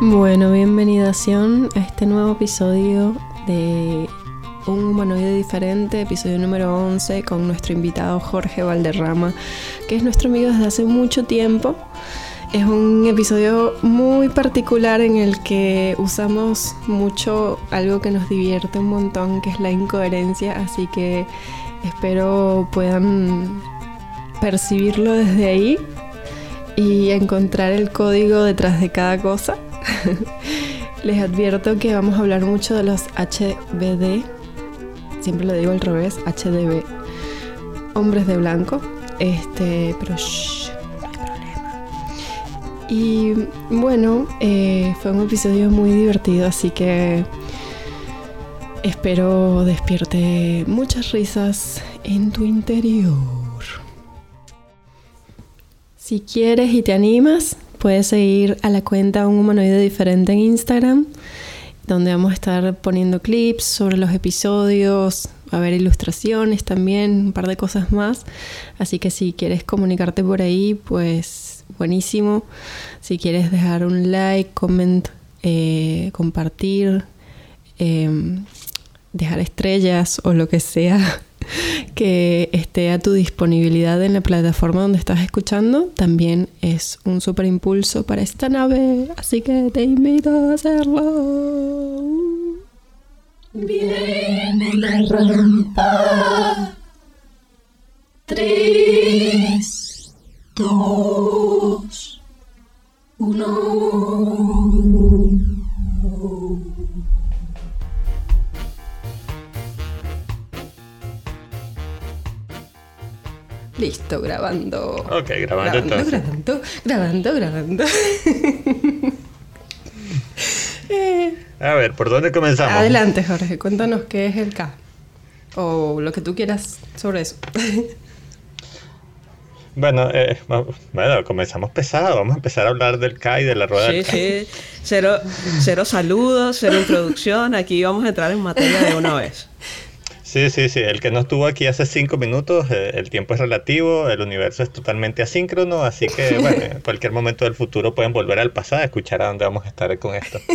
Bueno, bienvenidación a este nuevo episodio de Un humanoide diferente, episodio número 11, con nuestro invitado Jorge Valderrama, que es nuestro amigo desde hace mucho tiempo. Es un episodio muy particular en el que usamos mucho algo que nos divierte un montón, que es la incoherencia, así que espero puedan percibirlo desde ahí y encontrar el código detrás de cada cosa. Les advierto que vamos a hablar mucho de los HBD, siempre lo digo al revés, HDB, hombres de blanco, este, pero shh, no hay problema. Y bueno, eh, fue un episodio muy divertido, así que espero despierte muchas risas en tu interior. Si quieres y te animas, puedes seguir a la cuenta Un Humanoide Diferente en Instagram, donde vamos a estar poniendo clips sobre los episodios, a haber ilustraciones también, un par de cosas más. Así que si quieres comunicarte por ahí, pues buenísimo. Si quieres dejar un like, comment, eh, compartir, eh, dejar estrellas o lo que sea que esté a tu disponibilidad en la plataforma donde estás escuchando, también es un super impulso para esta nave, así que te invito a hacerlo. Viene la rampa. Tres, dos, uno. Listo, grabando. Ok, grabando entonces. grabando, grabando, grabando. Eh, A ver, ¿por dónde comenzamos? Adelante, Jorge, cuéntanos qué es el K. O lo que tú quieras sobre eso. Bueno, eh, bueno, comenzamos pesado. Vamos a empezar a hablar del K y de la rueda Sí, del K. sí. Cero, cero saludos, cero introducción. Aquí vamos a entrar en materia de una vez. Sí, sí, sí. El que no estuvo aquí hace cinco minutos, eh, el tiempo es relativo, el universo es totalmente asíncrono, así que, bueno, en cualquier momento del futuro pueden volver al pasado a escuchar a dónde vamos a estar con esto.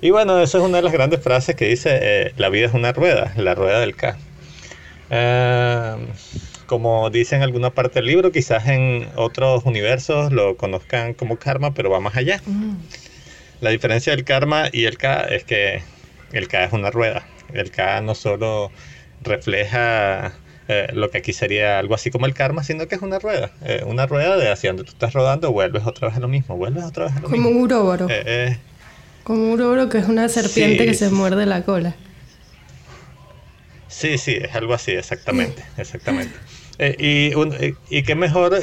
Y bueno, eso es una de las grandes frases que dice, eh, la vida es una rueda, la rueda del K. Eh, como dice en alguna parte del libro, quizás en otros universos lo conozcan como karma, pero va más allá. La diferencia del karma y el K es que el K es una rueda. El K no solo refleja eh, lo que aquí sería algo así como el karma, sino que es una rueda. Eh, una rueda de hacia donde tú estás rodando, vuelves otra vez a lo mismo, vuelves otra vez a lo Como mismo. un uróboro. Eh, eh, Como un uróboro que es una serpiente Sí, que se muerde la cola. Sí, sí, es algo así, exactamente, exactamente. Y, un- y qué mejor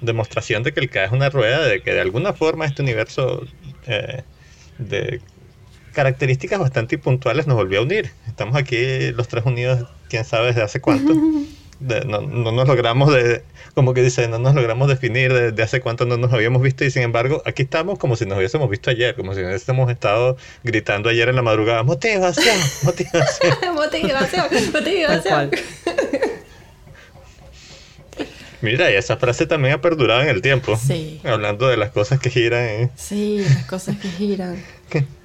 demostración de que el K es una rueda, de que de alguna forma este universo de características bastante puntuales nos volvió a unir. Estamos aquí los tres unidos, quién sabe desde hace cuánto. De- no, no nos logramos de, como que dice, no nos logramos definir de, de hace cuánto no nos habíamos visto y sin embargo aquí estamos como si nos hubiésemos visto ayer, como si hubiésemos estado gritando ayer en la madrugada, motivación, motivación. motivación, motivación. Mira, y esa frase también ha perdurado en el tiempo. Sí. Hablando de las cosas que giran. ¿eh? Sí, las cosas que giran.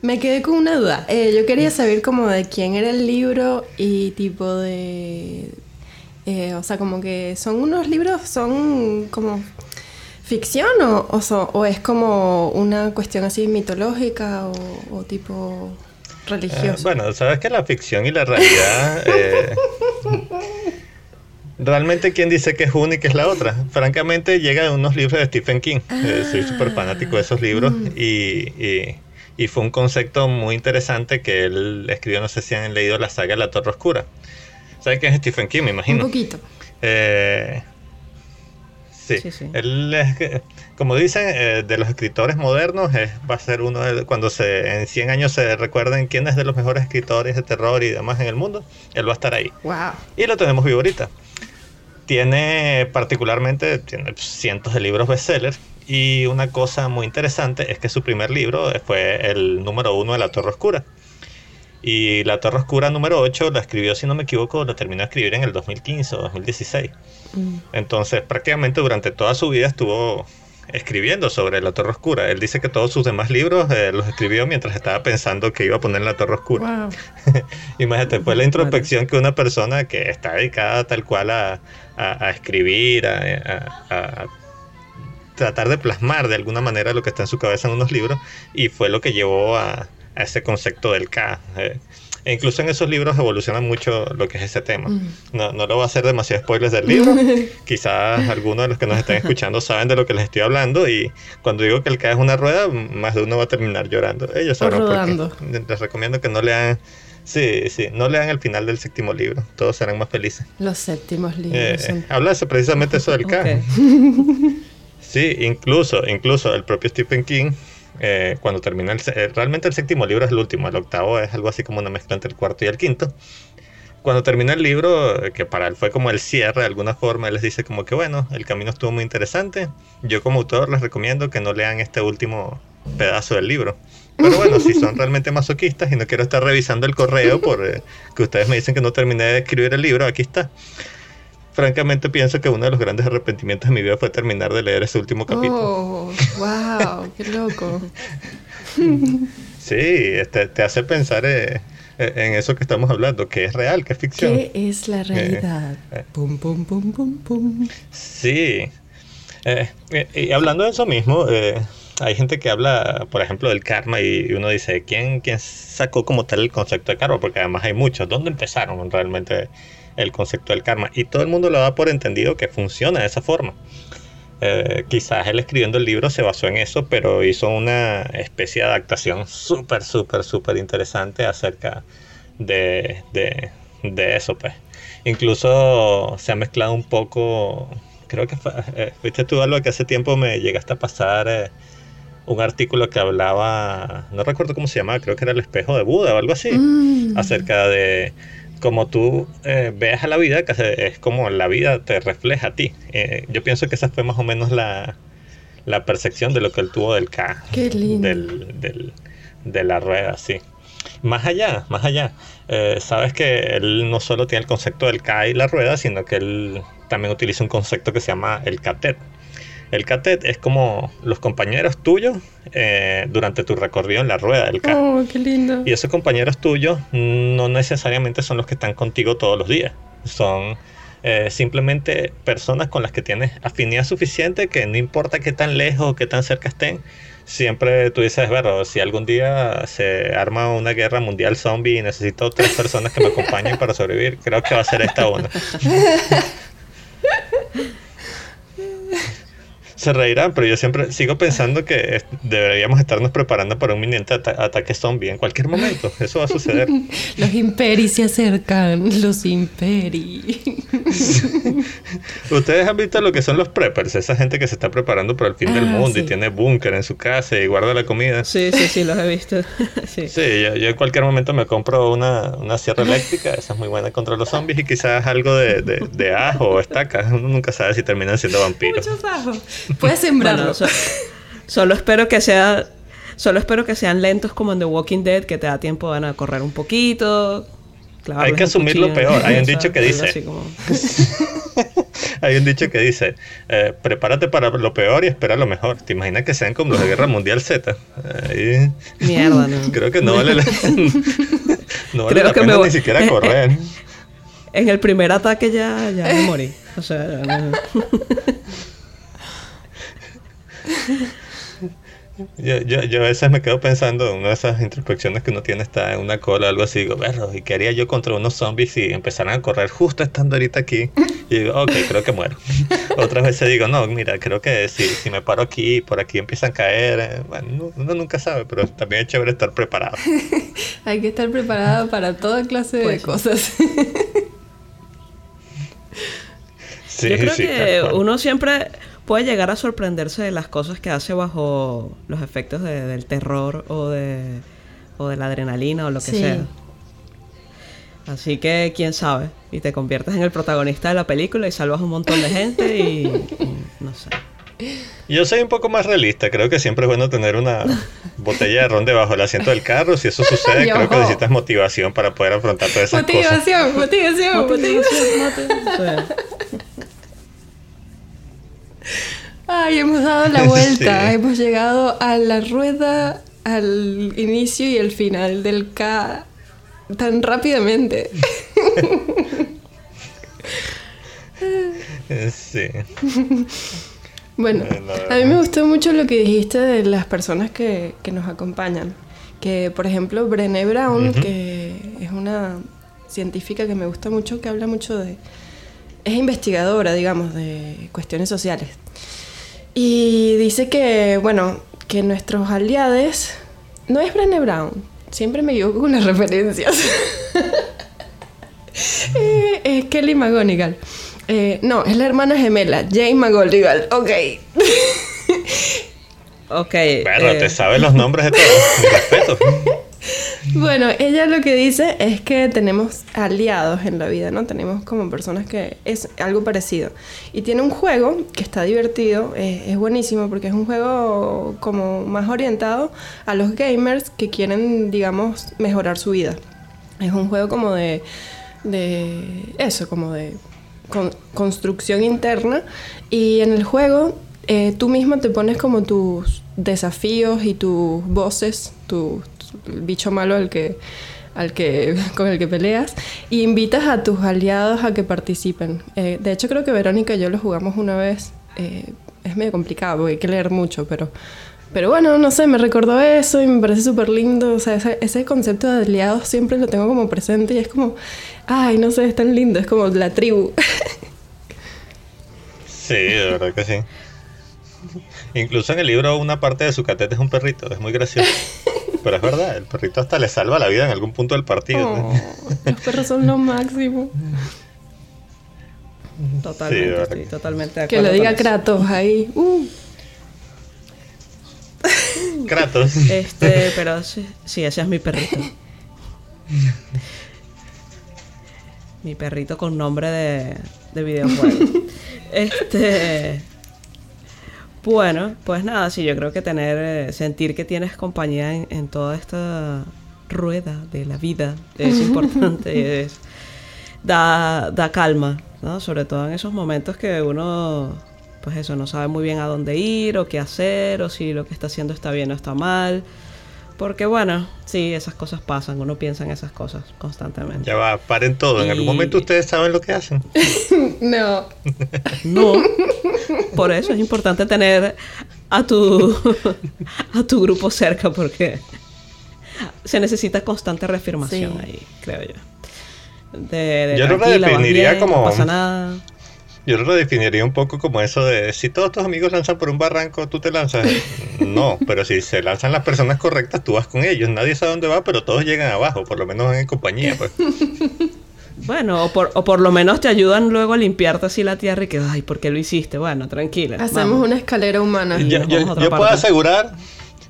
Me quedé con una duda. Eh, yo quería saber como de quién era el libro y tipo de... eh, o sea, como que son unos libros, son como ficción o, o, so- o es como una cuestión así mitológica o, o tipo Eh, religiosa. bueno, sabes que la ficción y la realidad. eh, realmente, ¿quién dice que es una y que es la otra? Francamente, llega de unos libros de Stephen King. Eh, soy súper fanático de esos libros y, y- y fue un concepto muy interesante que él escribió. No sé si han leído la saga La Torre Oscura. ¿Sabes quién es Stephen King? Me Un imagino. poquito. Eh, sí. Sí, sí. Él es, que- como dicen, eh, de los escritores modernos, es- va a ser uno de, cuando se, en 100 años se recuerden quién es de los mejores escritores de terror y demás en el mundo, él va a estar ahí. Wow. Y lo tenemos vivo ahorita. Tiene particularmente tiene cientos de libros bestsellers y una cosa muy interesante es que su primer libro fue el número uno de La Torre Oscura. Y La Torre Oscura número 8 la escribió, si no me equivoco, lo terminó de escribir en el 2015 o 2016. Mm. Entonces, prácticamente durante toda su vida estuvo escribiendo sobre la Torre Oscura. Él dice que todos sus demás libros eh, los escribió mientras estaba pensando que iba a poner la Torre Oscura. Wow. Imagínate, fue la introspección que una persona que está dedicada tal cual a, a- a escribir, a, a- tratar de plasmar de alguna manera lo que está en su cabeza en unos libros, y fue lo que llevó a, a ese concepto del K. eh. E incluso en esos libros evoluciona mucho lo que es ese tema. No, no lo voy a hacer demasiado spoilers del libro. Quizás algunos de los que nos están escuchando saben de lo que les estoy hablando y cuando digo que el K es una rueda, más de uno va a terminar llorando. Ellos sabrán por qué. Les recomiendo que no lean, sí, sí, no lean el final del séptimo libro. Todos serán más felices. Los séptimos libros Eh, son... habla eso, precisamente eso del K. Ok. Sí, incluso, incluso el propio Stephen King, eh, cuando termina el, eh, realmente el séptimo libro es el último, el octavo es algo así como una mezcla entre el cuarto y el quinto. Cuando termina el libro, eh, que para él fue como el cierre de alguna forma, él les dice como que bueno, el camino estuvo muy interesante. Yo como autor les recomiendo que no lean este último pedazo del libro. Pero bueno, si son realmente masoquistas y no quiero estar revisando el correo por eh, que ustedes me dicen que no terminé de escribir el libro, aquí está. Francamente pienso que uno de los grandes arrepentimientos de mi vida fue terminar de leer ese último capítulo. Oh, wow, qué loco. Sí, este, te hace pensar eh, eh, en eso que estamos hablando, que es real, que es ficción. ¿Qué es la realidad? eh. Pum, pum, pum, pum, pum. Sí. Eh, eh, y hablando de eso mismo, eh, hay gente que habla, por ejemplo, del karma y uno dice, ¿quién, ¿quién sacó como tal el concepto de karma? Porque además hay muchos. ¿Dónde empezaron realmente el concepto del karma? Y todo el mundo lo da por entendido que funciona de esa forma. Eh, quizás él escribiendo el libro se basó en eso, pero hizo una especie de adaptación súper, súper, súper interesante acerca de, de, de eso, pues. Incluso se ha mezclado un poco, creo que fue, eh, viste tú algo que hace tiempo me llegaste a pasar eh, un artículo que hablaba, no recuerdo cómo se llamaba, creo que era el espejo de Buda o algo así, Mm. acerca de cómo tú eh, veas a la vida, que es como la vida te refleja a ti. Eh, yo pienso que esa fue más o menos la, la percepción de lo que él tuvo del K, Qué lindo. del, del- de la rueda, sí. Más allá, más allá. Eh, sabes que él no solo tiene el concepto del K y la rueda, sino que él también utiliza un concepto que se llama el catet. El catet es como los compañeros tuyos eh, durante tu recorrido en la rueda del K. Oh, qué lindo. Y esos compañeros tuyos no necesariamente son los que están contigo todos los días. Son eh, simplemente personas con las que tienes afinidad suficiente que no importa qué tan lejos o qué tan cerca estén, siempre tú dices, bueno, si algún día se arma una guerra mundial zombie y necesito tres personas que me acompañen para sobrevivir, creo que va a ser esta una. Se reirán, pero yo siempre sigo pensando que es- deberíamos estarnos preparando para un mini ata- ataque zombie en cualquier momento. Eso va a suceder. Los imperis se acercan, los imperis. Ustedes han visto lo que son los preppers, esa gente que se está preparando para el fin del Ah, mundo y tiene búnker en su casa y guarda la comida. Sí, sí, sí, los he visto. sí. Sí, yo, yo en cualquier momento me compro una, una sierra eléctrica, esa es muy buena contra los zombies y quizás algo de, de, de ajo o estaca. Uno nunca sabe si terminan siendo vampiros. Muchos ajos. Puedes sembrarlo. Bueno, so- solo espero que sea solo espero que sean lentos como en The Walking Dead que te da tiempo van a correr un poquito Hay que asumir lo peor. Hay un dicho que dice- como- Hay un dicho que dice, eh, prepárate para lo peor y espera lo mejor. ¿Te imaginas que sean como los de Guerra Mundial Z? Ahí- Mierda, no. Creo que no vale la, no vale Creo la que pena me voy- ni siquiera correr. En el primer ataque ya, ya me morí. O sea, ya no- Yo, yo, yo a veces me quedo pensando en una de esas introspecciones que uno tiene está en una cola o algo así, digo, "Berro, ¿y qué haría yo contra unos zombies si empezaran a correr justo estando ahorita aquí? Y digo, ok, creo que muero. Otras veces digo, no, mira, creo que si, si me paro aquí, por aquí empiezan a caer, eh, bueno, no- uno nunca sabe, pero también es chévere estar preparado. Hay que estar preparado para toda clase de Pues sí. cosas. Sí, Yo creo sí, que uno siempre puede llegar a sorprenderse de las cosas que hace bajo los efectos de- del terror o de, o de la adrenalina o lo que Sí. sea. Así que quién sabe. Y te conviertes en el protagonista de la película y salvas un montón de gente y, y no sé. Yo soy un poco más realista, creo que siempre es bueno tener una botella de ron debajo del asiento del carro, si eso sucede, Yo. creo que necesitas motivación para poder afrontar todas esas cosas. motivación, motivación, motivación. Sí. ¡Ay! Hemos dado la vuelta. Sí. Hemos llegado a la rueda, al inicio y el final del K tan rápidamente. Sí. Bueno, Eh, a mí me gustó mucho lo que dijiste de las personas que, que nos acompañan. Que, por ejemplo, Brené Brown, que es una científica que me gusta mucho, que habla mucho de... Es investigadora, digamos, de cuestiones sociales. Y dice que, bueno, que nuestros aliados... No es Brené Brown, siempre me equivoco con las referencias. Eh, es Kelly McGonigal. Eh, no, es la hermana gemela, Jane McGonigal. Ok. Ok. Bueno, eh, te sabes los nombres de todos. Respeto. Bueno, ella lo que dice es que tenemos aliados en la vida, ¿no? Tenemos como personas que es algo parecido. Y tiene un juego que está divertido, es buenísimo porque es un juego como más orientado a los gamers que quieren, digamos, mejorar su vida. Es un juego como de, de eso, como de con- construcción interna. Y en el juego eh, tú mismo te pones como tus desafíos y tus voces, tu, el bicho malo al que, al que, con el que peleas, y invitas a tus aliados a que participen. Eh, de hecho, creo que Verónica y yo lo jugamos una vez. Eh, es medio complicado porque hay que leer mucho, pero, pero bueno, no sé, me recordó eso y me parece súper lindo. O sea, ese, ese concepto de aliados siempre lo tengo como presente y es como, ay, no sé, es tan lindo, es como la tribu. Sí, de verdad que sí. Incluso en el libro una parte de su catete es un perrito, es muy gracioso. Pero es verdad, el perrito hasta le salva la vida en algún punto del partido. Oh, los perros son lo máximo. Totalmente, Sí, estoy totalmente de Que acuerdo lo diga. Kratos ahí. Uh. Kratos. Este, pero sí, sí, ese es mi perrito. mi perrito con nombre de, de videojuego. este. Bueno, pues nada, sí, yo creo que tener, eh, sentir que tienes compañía en, en toda esta rueda de la vida es importante, es, da, da calma, ¿no? Sobre todo en esos momentos que uno, pues eso, no sabe muy bien a dónde ir o qué hacer o si lo que está haciendo está bien o está mal. Porque bueno, sí, esas cosas pasan, uno piensa en esas cosas constantemente. Ya va, paren todo. En algún momento ustedes saben lo que hacen. No. No. Por eso es importante tener a tu a tu grupo cerca porque se necesita constante reafirmación Sí. ahí, creo yo. De, de Yo lo redefiniría bien, como- no pasa nada. Yo lo redefiniría un poco como eso de si todos tus amigos lanzan por un barranco, tú te lanzas. No, pero si se lanzan las personas correctas, tú vas con ellos. Nadie sabe dónde va, pero todos llegan abajo, por lo menos van en compañía. Pues. Bueno, o por, o por lo menos te ayudan luego a limpiarte así la tierra y que, ay, ¿por qué lo hiciste? Bueno, tranquila. Hacemos vamos. una escalera humana. Y Yo, puedo asegurar,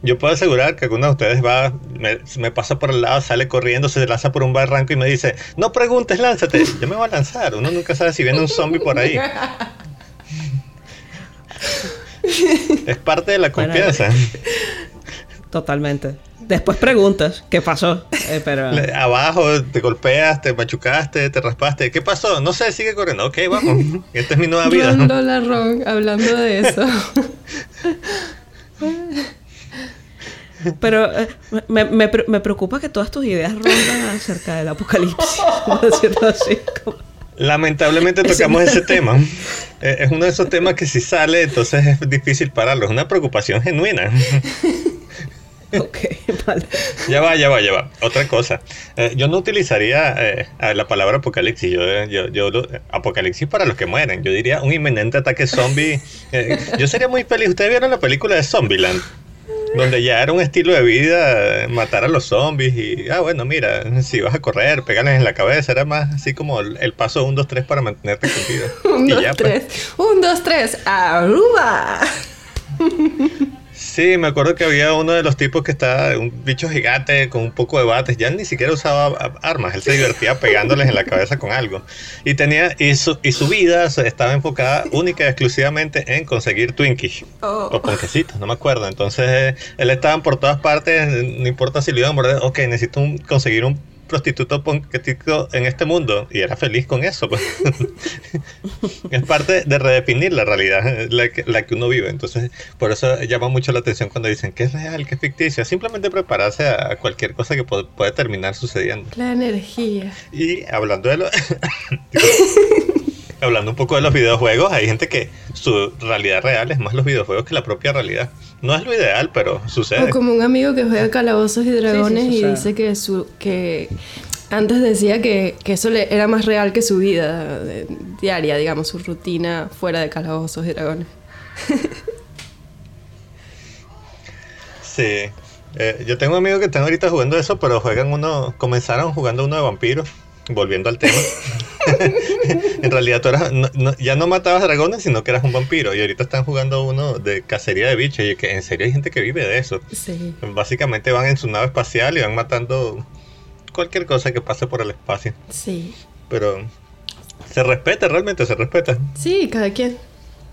yo puedo asegurar que alguno de ustedes va, me, me pasa por el lado, sale corriendo, se lanza por un barranco y me dice, no preguntes, lánzate. Yo me voy a lanzar. Uno nunca sabe si viene un zombie por ahí. Es parte de la Bueno, confianza. Totalmente. Después preguntas, ¿qué pasó? Eh, pero... Abajo te golpeas, te machucaste, te raspaste. ¿Qué pasó? No sé, sigue corriendo. Ok, vamos. Esta es mi nueva vida. Ron Lola Ron, hablando de eso. Pero eh, me, me me preocupa que todas tus ideas rondan acerca del apocalipsis. así. como- Lamentablemente tocamos ese tema. Eh, Es uno de esos temas que si sale, entonces es difícil pararlo. Es una preocupación genuina. Ok, vale. Ya va, ya va, ya va. Otra cosa. Eh, yo no utilizaría eh, la palabra apocalipsis. Yo, yo, yo lo- apocalipsis para los que mueren. Yo diría un inminente ataque zombie. Eh, yo sería muy feliz. ¿Ustedes vieron la película de Zombieland? Donde ya era un estilo de vida matar a los zombies y, ah, bueno, mira, si vas a correr, pégales en la cabeza. Era más así como el, paso 1, 2, 3 para mantenerte con vida. Un, Y dos, ya, pues. tres. Un, dos, tres. ¡Aruba! Sí, me acuerdo que había uno de los tipos que estaba, un bicho gigante con un poco de bates, ya ni siquiera usaba armas, él se divertía pegándoles en la cabeza con algo. Y tenía, y su, y su vida estaba enfocada única y exclusivamente en conseguir Twinkies. Oh. O ponquecitos, no me acuerdo. Entonces, eh, él estaba por todas partes, no importa si le iban a morder, ok, necesito un- conseguir un prostituto ponquetico en este mundo y era feliz con eso. pues. es parte de redefinir la realidad, la que, la que uno vive. Entonces, por eso llama mucho la atención cuando dicen que es real, que es ficticio. Simplemente prepararse a cualquier cosa que puede, puede terminar sucediendo. La energía. Y hablando de lo... hablando un poco de los videojuegos, hay gente que su realidad real es más los videojuegos que la propia realidad. No es lo ideal, pero sucede. O como un amigo que juega calabozos y dragones y dice que su que antes decía que, que eso le era más real que su vida eh, diaria, digamos, su rutina fuera de calabozos y dragones. Sí. Eh, yo tengo amigos que están ahorita jugando eso, pero juegan uno, comenzaron jugando uno de vampiros, volviendo al tema. en realidad tú eras, no- no- ya no matabas dragones, sino que eras un vampiro. Y ahorita están jugando uno de cacería de bichos. Y que en serio hay gente que vive de eso. Sí. Básicamente van en su nave espacial y van matando cualquier cosa que pase por el espacio. Sí. Pero se respeta, realmente se respeta. Sí, cada quien.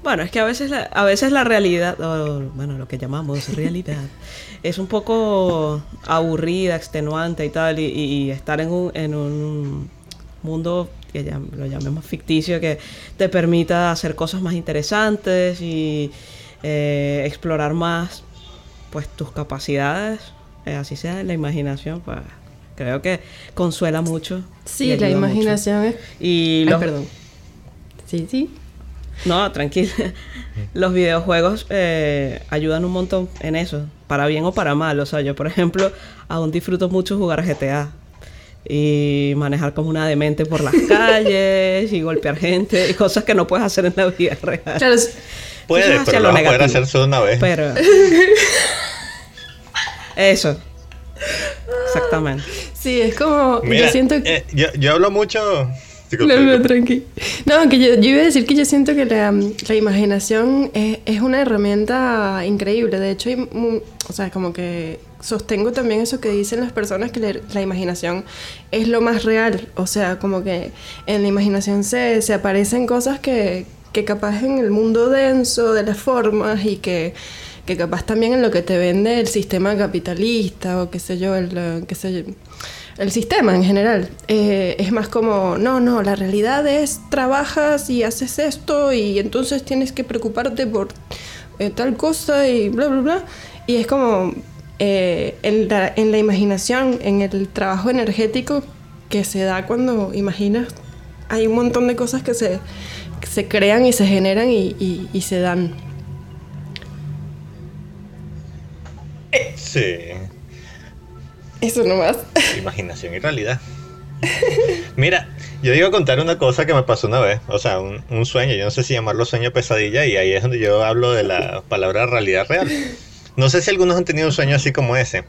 Bueno, es que a veces la, a veces la realidad, o, bueno, lo que llamamos realidad, es un poco aburrida, extenuante y tal, y, y estar en un, en un mundo que ya lo llamemos ficticio, que te permita hacer cosas más interesantes y eh, explorar más pues tus capacidades, eh, así sea la imaginación, pues creo que consuela mucho. Sí, la ayuda mucho. imaginación es... Y Ay, perdón. Sí, sí. no, tranquila. Los videojuegos eh, ayudan un montón en eso, para bien o para mal. O sea, yo, por ejemplo, aún disfruto mucho jugar GTA y manejar como una demente por las calles y golpear gente y cosas que no puedes hacer en la vida real. Claro, es- Puede, Eso es hacia pero lo lo vas a poder hacer solo una vez. Pero. Eso. Exactamente. sí, es como... Mira, yo siento que... eh, yo, yo hablo mucho... No, no, tranqui. No, que yo, yo iba a decir que yo siento que la, la imaginación es, es una herramienta increíble. De hecho, hay o sea, como que sostengo también eso que dicen las personas que la, la imaginación es lo más real. O sea, como que en la imaginación se, se aparecen cosas que, que capaz en el mundo denso de las formas y que, que capaz también en lo que te vende el sistema capitalista o qué sé yo, el, eh, qué sé yo, el sistema en general. Eh, es más como, no, no, la realidad es trabajas y haces esto y entonces tienes que preocuparte por eh, tal cosa y bla, bla, bla. Y es como eh, en, la, en la imaginación, en el trabajo energético que se da cuando imaginas, hay un montón de cosas que se, que se crean y se generan y, y- y se dan. Sí, Eso nomás. imaginación y realidad. Mira, yo iba a contar una cosa que me pasó una vez, o sea, un, un sueño, yo no sé si llamarlo sueño o pesadilla, y ahí es donde yo hablo de la palabra realidad real. No sé si algunos han tenido un sueño así como ese.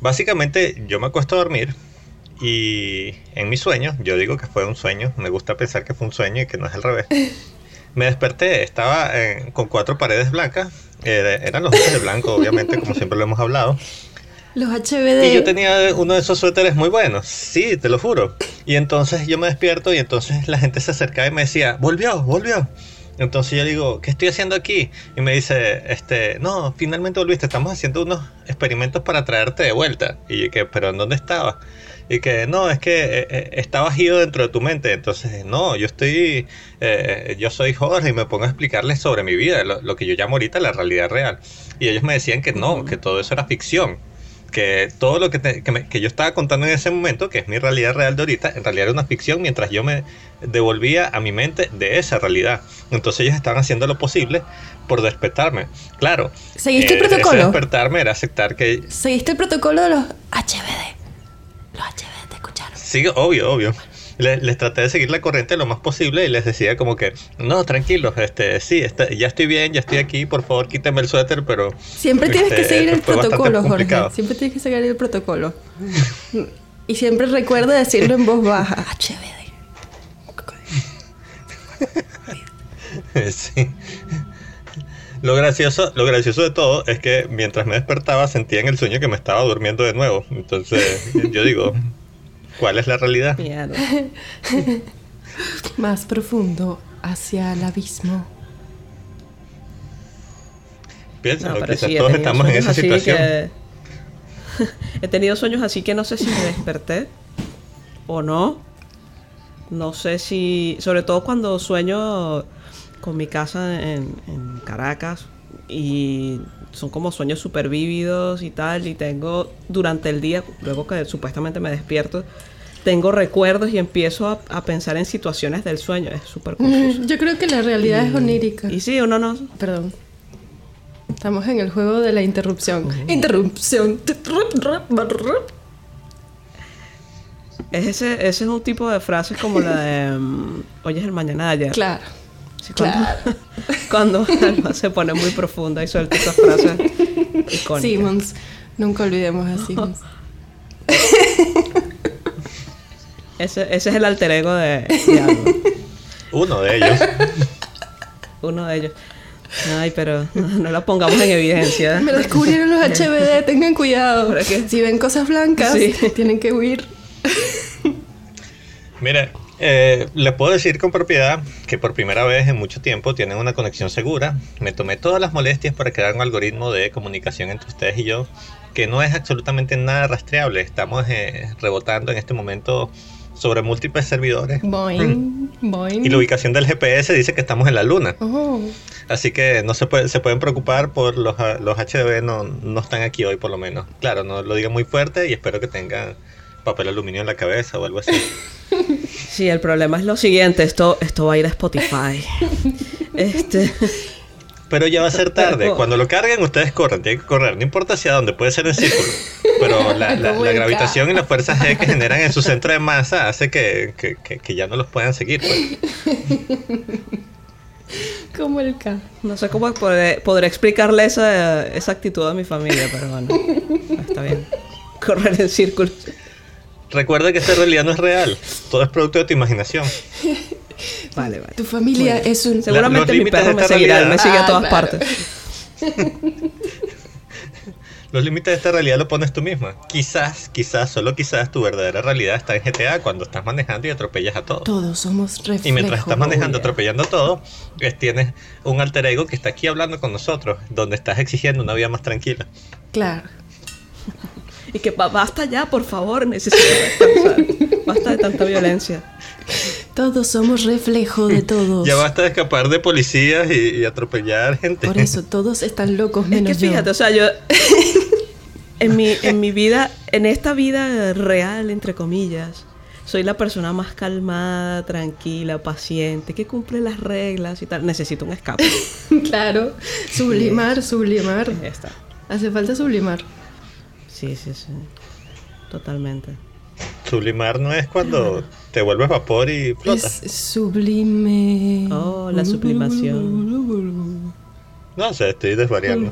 Básicamente, yo me acuesto a dormir y en mi sueño, yo digo que fue un sueño, me gusta pensar que fue un sueño y que no es al revés. Me desperté, estaba eh, con cuatro paredes blancas, eh, eran los ojos de blanco, obviamente, como siempre lo hemos hablado. Los HBD. Y yo tenía uno de esos suéteres muy buenos, sí, te lo juro. Y entonces yo me despierto y entonces la gente se acercaba y me decía, volvió, volvió. Entonces yo digo, ¿qué estoy haciendo aquí? Y me dice, este, no, finalmente volviste, estamos haciendo unos experimentos para traerte de vuelta. Y yo que, pero ¿en dónde estaba? Y que, no, es que eh, eh, está bajido dentro de tu mente. Entonces, no, yo estoy, eh, yo soy Jorge y me pongo a explicarles sobre mi vida, lo, lo que yo llamo ahorita la realidad real. Y ellos me decían que no, que todo eso era ficción que todo lo que, te- que, me- que yo estaba contando en ese momento, que es mi realidad real de ahorita, en realidad era una ficción mientras yo me devolvía a mi mente de esa realidad. Entonces ellos estaban haciendo lo posible por despertarme. Claro. ¿Seguiste el ese protocolo? despertarme era aceptar que... ¿Seguiste el protocolo de los HBD? Los HBD te escucharon. Sí, obvio, obvio. Les, les traté de seguir la corriente lo más posible y les decía como que, no, tranquilos, este, sí, está- ya estoy bien, ya estoy aquí, por favor quítenme el suéter, pero... Siempre tienes que este, seguir el protocolo, Jorge. Siempre tienes que seguir el protocolo. Y siempre recuerda decirlo en voz baja. HBD. Sí. Lo gracioso, lo gracioso de todo es que mientras me despertaba sentía en el sueño que me estaba durmiendo de nuevo. Entonces yo digo, ¿cuál es la realidad? Mierda. Más profundo hacia el abismo. Piénsalo, No, quizás sí, todos estamos en esa situación. que- he tenido sueños así que no sé si me desperté o no. No sé si, sobre todo cuando sueño con mi casa en, en Caracas y son como sueños súper vívidos y tal, y tengo durante el día, luego que supuestamente me despierto, tengo recuerdos y empiezo a, a pensar en situaciones del sueño, es súper confuso. Yo creo que la realidad es onírica. Y sí, uno no... Perdón. Estamos en el juego de la interrupción. Interrupción. Es ese, ese es un tipo de frases como la de mm, hoy es el mañana de ayer. Claro. Sí, cuando, Claro. cuando Alma se pone muy profunda y suelta esas frases icónicas. Simmons. Nunca olvidemos a Simmons. Ese, ese es el alter ego de, de Alma. Uno de ellos. Uno de ellos. Ay, pero no, no la pongamos en evidencia. Me descubrieron los HBD, tengan cuidado. Si ven cosas blancas, Sí. tienen que huir. Mira, eh, les puedo decir con propiedad que por primera vez en mucho tiempo tienen una conexión segura. Me tomé todas las molestias para crear un algoritmo de comunicación entre ustedes y yo que no es absolutamente nada rastreable. Estamos eh, rebotando en este momento sobre múltiples servidores. Boing, boing. Y la ubicación del GPS dice que estamos en la luna. Oh, Así que no se, puede- se pueden preocupar por los, ah, los HDB, no, no están aquí hoy por lo menos. Claro, no lo digan muy fuerte y espero que tengan papel aluminio en la cabeza o algo así. Sí, el problema es lo siguiente. Esto, esto va a ir a Spotify. Este... Pero ya va a ser tarde. Cuando lo carguen, ustedes corren. Tienen que correr. No importa hacia dónde, puede ser en círculo. Pero la, gravitación y las fuerzas G que generan en su centro de masa hace que, que- que- que ya no los puedan seguir. pues. como el K. No sé cómo podré, podré explicarle esa, esa actitud a mi familia, pero bueno, está bien. Correr en círculos. Recuerda que esta realidad no es real. Todo es producto de tu imaginación. Vale, vale. Tu familia Bueno. es un... Seguramente mi perro me seguirá, me realidad- sigue a Ah, todas claro. partes. Los límites de esta realidad lo pones tú misma. Quizás, quizás, solo quizás tu verdadera realidad está en GTA cuando estás manejando y atropellas a todos. Todos somos reflejos. Y mientras estás manejando, atropellando todo, pues, tienes un alter ego que está aquí hablando con nosotros, donde estás exigiendo una vida más tranquila. Claro. Y que ba- basta ya, por favor, necesito descansar. Basta de tanta violencia. Todos somos reflejo de todos. Ya basta de escapar de policías y, y atropellar gente. Por eso todos están locos Es menos que fíjate, yo. o sea, yo en mi, en mi vida, en esta vida real, entre comillas, soy la persona más calmada, tranquila, paciente, que cumple las reglas y tal. Necesito un escape. claro. Sublimar, sublimar. Ya está. Hace falta sublimar. Sí, sí, sí. Totalmente. Sublimar no es cuando te vuelves vapor y flotas. Es sublime. Oh, la sublimación. No sé, estoy desvariando.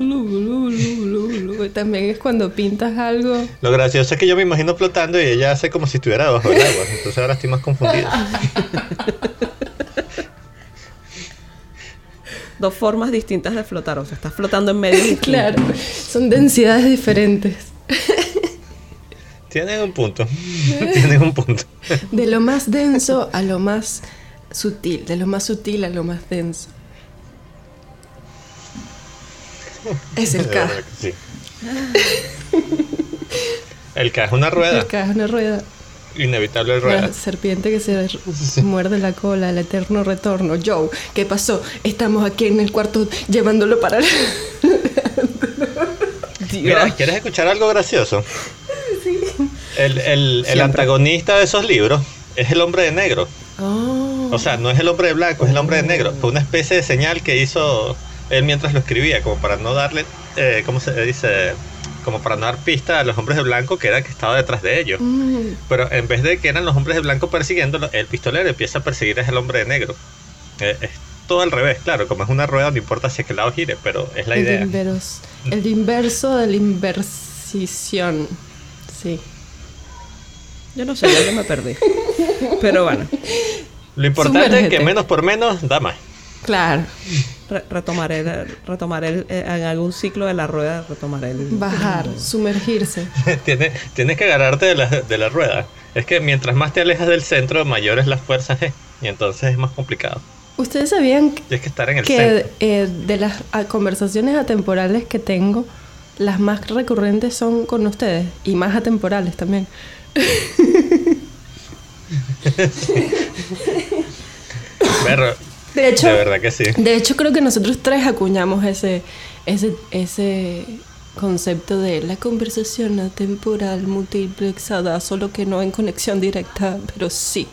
También es cuando pintas algo. Lo gracioso es que yo me imagino flotando y ella hace como si estuviera debajo del agua. Entonces ahora estoy más confundido. Dos formas distintas de flotar. O sea, estás flotando en medio. Claro. Son densidades diferentes. Tienes un punto. Tienes un punto. De lo más denso a lo más sutil. De lo más sutil a lo más denso. Es el K. sí. El K es una rueda. El K es una rueda. Inevitable La rueda. serpiente que se muerde la cola, el eterno retorno. Joe, ¿qué pasó? Estamos aquí en el cuarto llevándolo para... Mira, ¿quieres escuchar algo gracioso? El, el- el Siempre. antagonista de esos libros es el hombre de negro. Oh. O sea, no es el hombre de blanco, es el hombre de negro. Fue una especie de señal que hizo él mientras lo escribía, como para no darle, eh, ¿cómo se dice? Como para no dar pista a los hombres de blanco que era que estaba detrás de ellos. Mm, Pero en vez de que eran los hombres de blanco persiguiéndolo, el pistolero empieza a perseguir es el hombre de negro. Eh, todo al revés, claro, como es una rueda, no importa hacia qué lado gire, pero es la el, idea. inveros- el inverso de la inversión. Sí. Yo no sé, ya yo me perdí. Pero bueno, Lo importante es que menos por menos da más. Claro. re- retomaré, retomaré el- eh, en algún ciclo de la rueda, retomaré el... Bajar, sumergirse. tienes, tienes que agarrarte de la, de la rueda. Es que mientras más te alejas del centro, mayor es la fuerza G. Y entonces es más complicado. ¿Ustedes sabían que estar en el que eh, de las ah, conversaciones atemporales que tengo, las más recurrentes son con ustedes y más atemporales también? Perro, De hecho, de verdad que sí. de hecho creo que nosotros tres acuñamos ese, ese, ese concepto de la conversación atemporal multiplexada, solo que no en conexión directa, pero sí.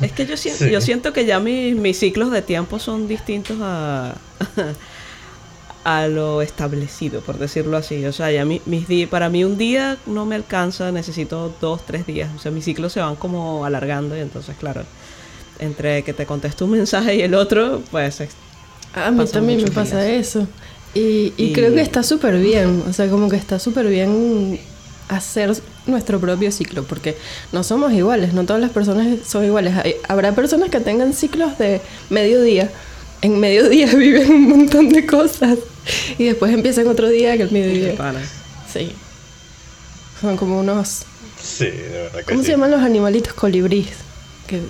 Es que yo, sien- Sí. yo siento que ya mis, mis ciclos de tiempo son distintos a, a lo establecido, por decirlo así. O sea, ya mi- mis di- para mí un día no me alcanza, necesito dos, tres días. O sea, mis ciclos se van como alargando y entonces, claro, entre que te contesto un mensaje y el otro, pues es- A mí también me pasa días. eso. Y, y Y- creo que está súper bien, o sea, como que está súper bien hacer nuestro propio ciclo, porque no somos iguales, no todas las personas son iguales. Hay- habrá personas que tengan ciclos de mediodía. En mediodía viven un montón de cosas y después empiezan otro día que el mediodía. Sí. Son como unos... Sí, de verdad que ¿Cómo sí. se llaman los animalitos colibríes? Que...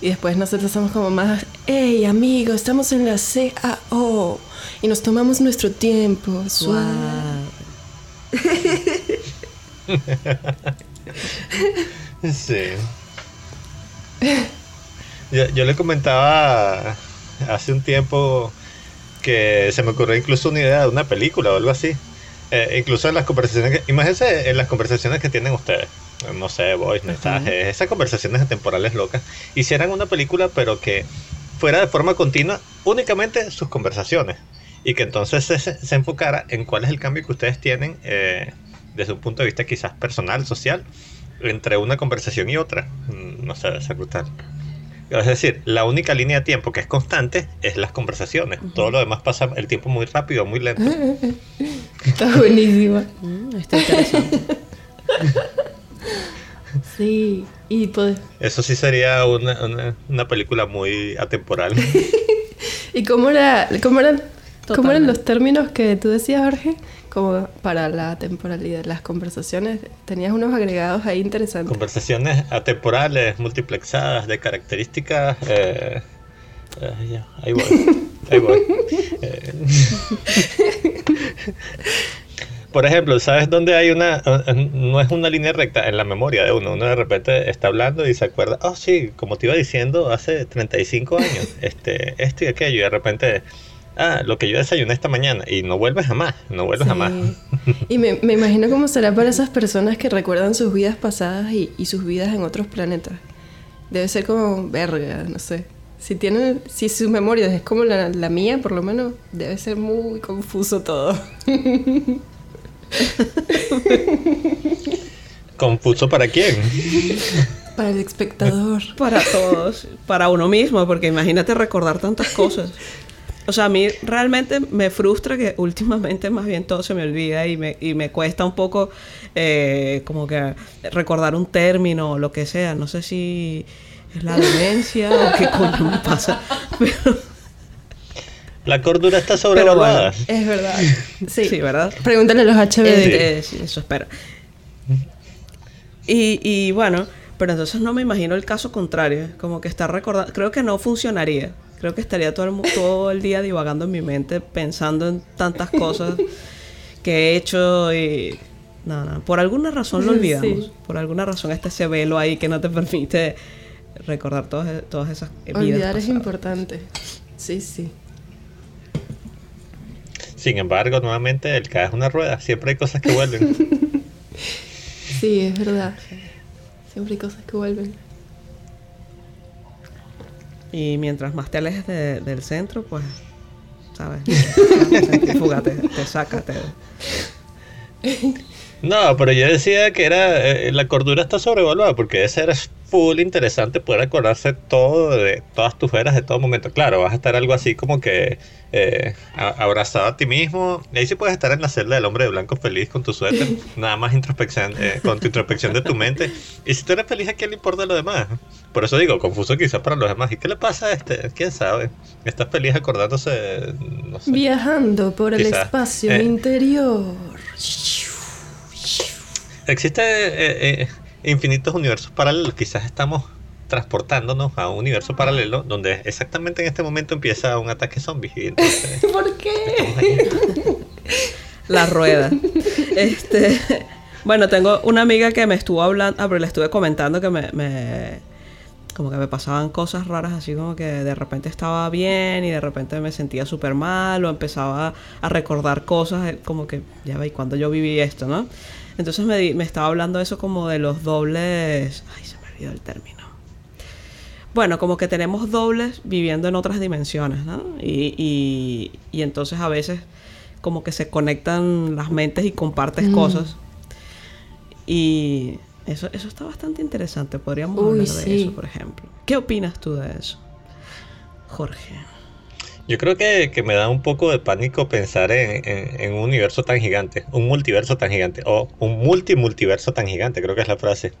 Y después nosotros somos como más, hey amigo, estamos en la CAO y nos tomamos nuestro tiempo. Suave. Sí. Yo, yo le comentaba hace un tiempo que se me ocurrió incluso una idea de una película o algo así. Eh, incluso en las conversaciones que, imagínense en las conversaciones que tienen ustedes, no sé, voice, mensajes, esas conversaciones temporales locas, hicieran una película pero que fuera de forma continua únicamente sus conversaciones y que entonces se, se enfocara en cuál es el cambio que ustedes tienen eh, desde un punto de vista quizás personal, social, entre una conversación y otra. Mm, No sé, ser brutal. Es decir, la única línea de tiempo que es constante es las conversaciones. Todo lo demás pasa el tiempo muy rápido, muy lento. Está buenísima. Mm, está interesante. Sí. Y pues... Eso sí sería una, una, una película muy atemporal. ¿Y cómo, era, cómo, eran, cómo eran Totalmente. los términos que tú decías, Jorge? Como para la temporalidad, las conversaciones. Tenías unos agregados ahí interesantes. Conversaciones atemporales, multiplexadas, de características... eh, eh, ya, ahí voy. Ahí voy. Eh, Por ejemplo, ¿sabes dónde hay una... eh, No es una línea recta en la memoria de uno. Uno de repente está hablando y se acuerda, oh sí, como te iba diciendo hace 35 años, este, esto y aquello, y de repente, ah, lo que yo desayuné esta mañana, y no vuelve jamás, no vuelve Sí. jamás. Y me, me imagino cómo será para esas personas que recuerdan sus vidas pasadas y, y sus vidas en otros planetas. Debe ser como verga, no sé. Si tienen, si su memoria es como la, la mía, por lo menos, debe ser muy confuso todo. ¿Confuso para quién? Para el espectador. Para todos, para uno mismo, porque imagínate recordar tantas cosas. O sea, a mí realmente me frustra que últimamente más bien todo se me olvida y me, y me cuesta un poco eh, como que recordar un término o lo que sea. No sé si es la demencia o qué coño me pasa. Pero, La cordura está sobrevalorada. Es verdad. Sí. sí, ¿verdad? Pregúntale a los HBD. Eh, eh, sí, eso espero. Y, y bueno, pero entonces no me imagino el caso contrario, como que estar recordando, creo que no funcionaría. Creo que estaría todo el, mu- todo el día divagando en mi mente, pensando en tantas cosas que he hecho y... No, no, por alguna razón lo Sí. olvidamos. Por alguna razón está ese velo ahí que no te permite recordar todas, todas esas vidas Olvidar es importante. Sí, sí. Sin embargo, nuevamente, el cada es una rueda. Siempre hay cosas que vuelven. Sí, es verdad. Siempre hay cosas que vuelven. Y mientras más te alejes de- del centro, pues, ¿sabes? Fúgate, te saca, te... No, pero yo decía que era eh, la cordura está sobrevaluada porque debe ser full interesante poder acordarse todo de todas tus eras de todo momento. Claro, vas a estar algo así como que eh, a- abrazado a ti mismo. Y ahí sí puedes estar en la celda del hombre de blanco feliz con tu suéter, nada más introspección, eh, con tu introspección de tu mente. Y si tú eres feliz, ¿a quién le importa lo demás? Por eso digo, confuso quizás para los demás. ¿Y qué le pasa a este? ¿Quién sabe? Está feliz acordándose, no sé. Viajando por el Quizá. espacio Eh. interior. Existen eh, eh, infinitos universos paralelos. Quizás estamos transportándonos a un universo paralelo donde exactamente en este momento empieza un ataque zombie. Y entonces, ¿Por qué? La rueda. Este... Bueno, tengo una amiga que me estuvo hablando, ah, pero le estuve comentando que me, me- como que me pasaban cosas raras, así como que de repente estaba bien y de repente me sentía súper mal o empezaba a recordar cosas, eh, como que, ya veis, cuando yo viví esto, ¿no? Entonces me, di- me estaba hablando eso como de los dobles, ay, se me olvidó el término. Bueno, como que tenemos dobles viviendo en otras dimensiones, ¿no? Y, y, y entonces a veces como que se conectan las mentes y compartes cosas. Y eso, eso está bastante interesante. Podríamos Uy, hablar de sí. eso, por ejemplo. ¿Qué opinas tú de eso? Jorge. Yo creo que, que me da un poco de pánico pensar en, en- en un universo tan gigante, un multiverso tan gigante, o un multimultiverso tan gigante, creo que es la frase.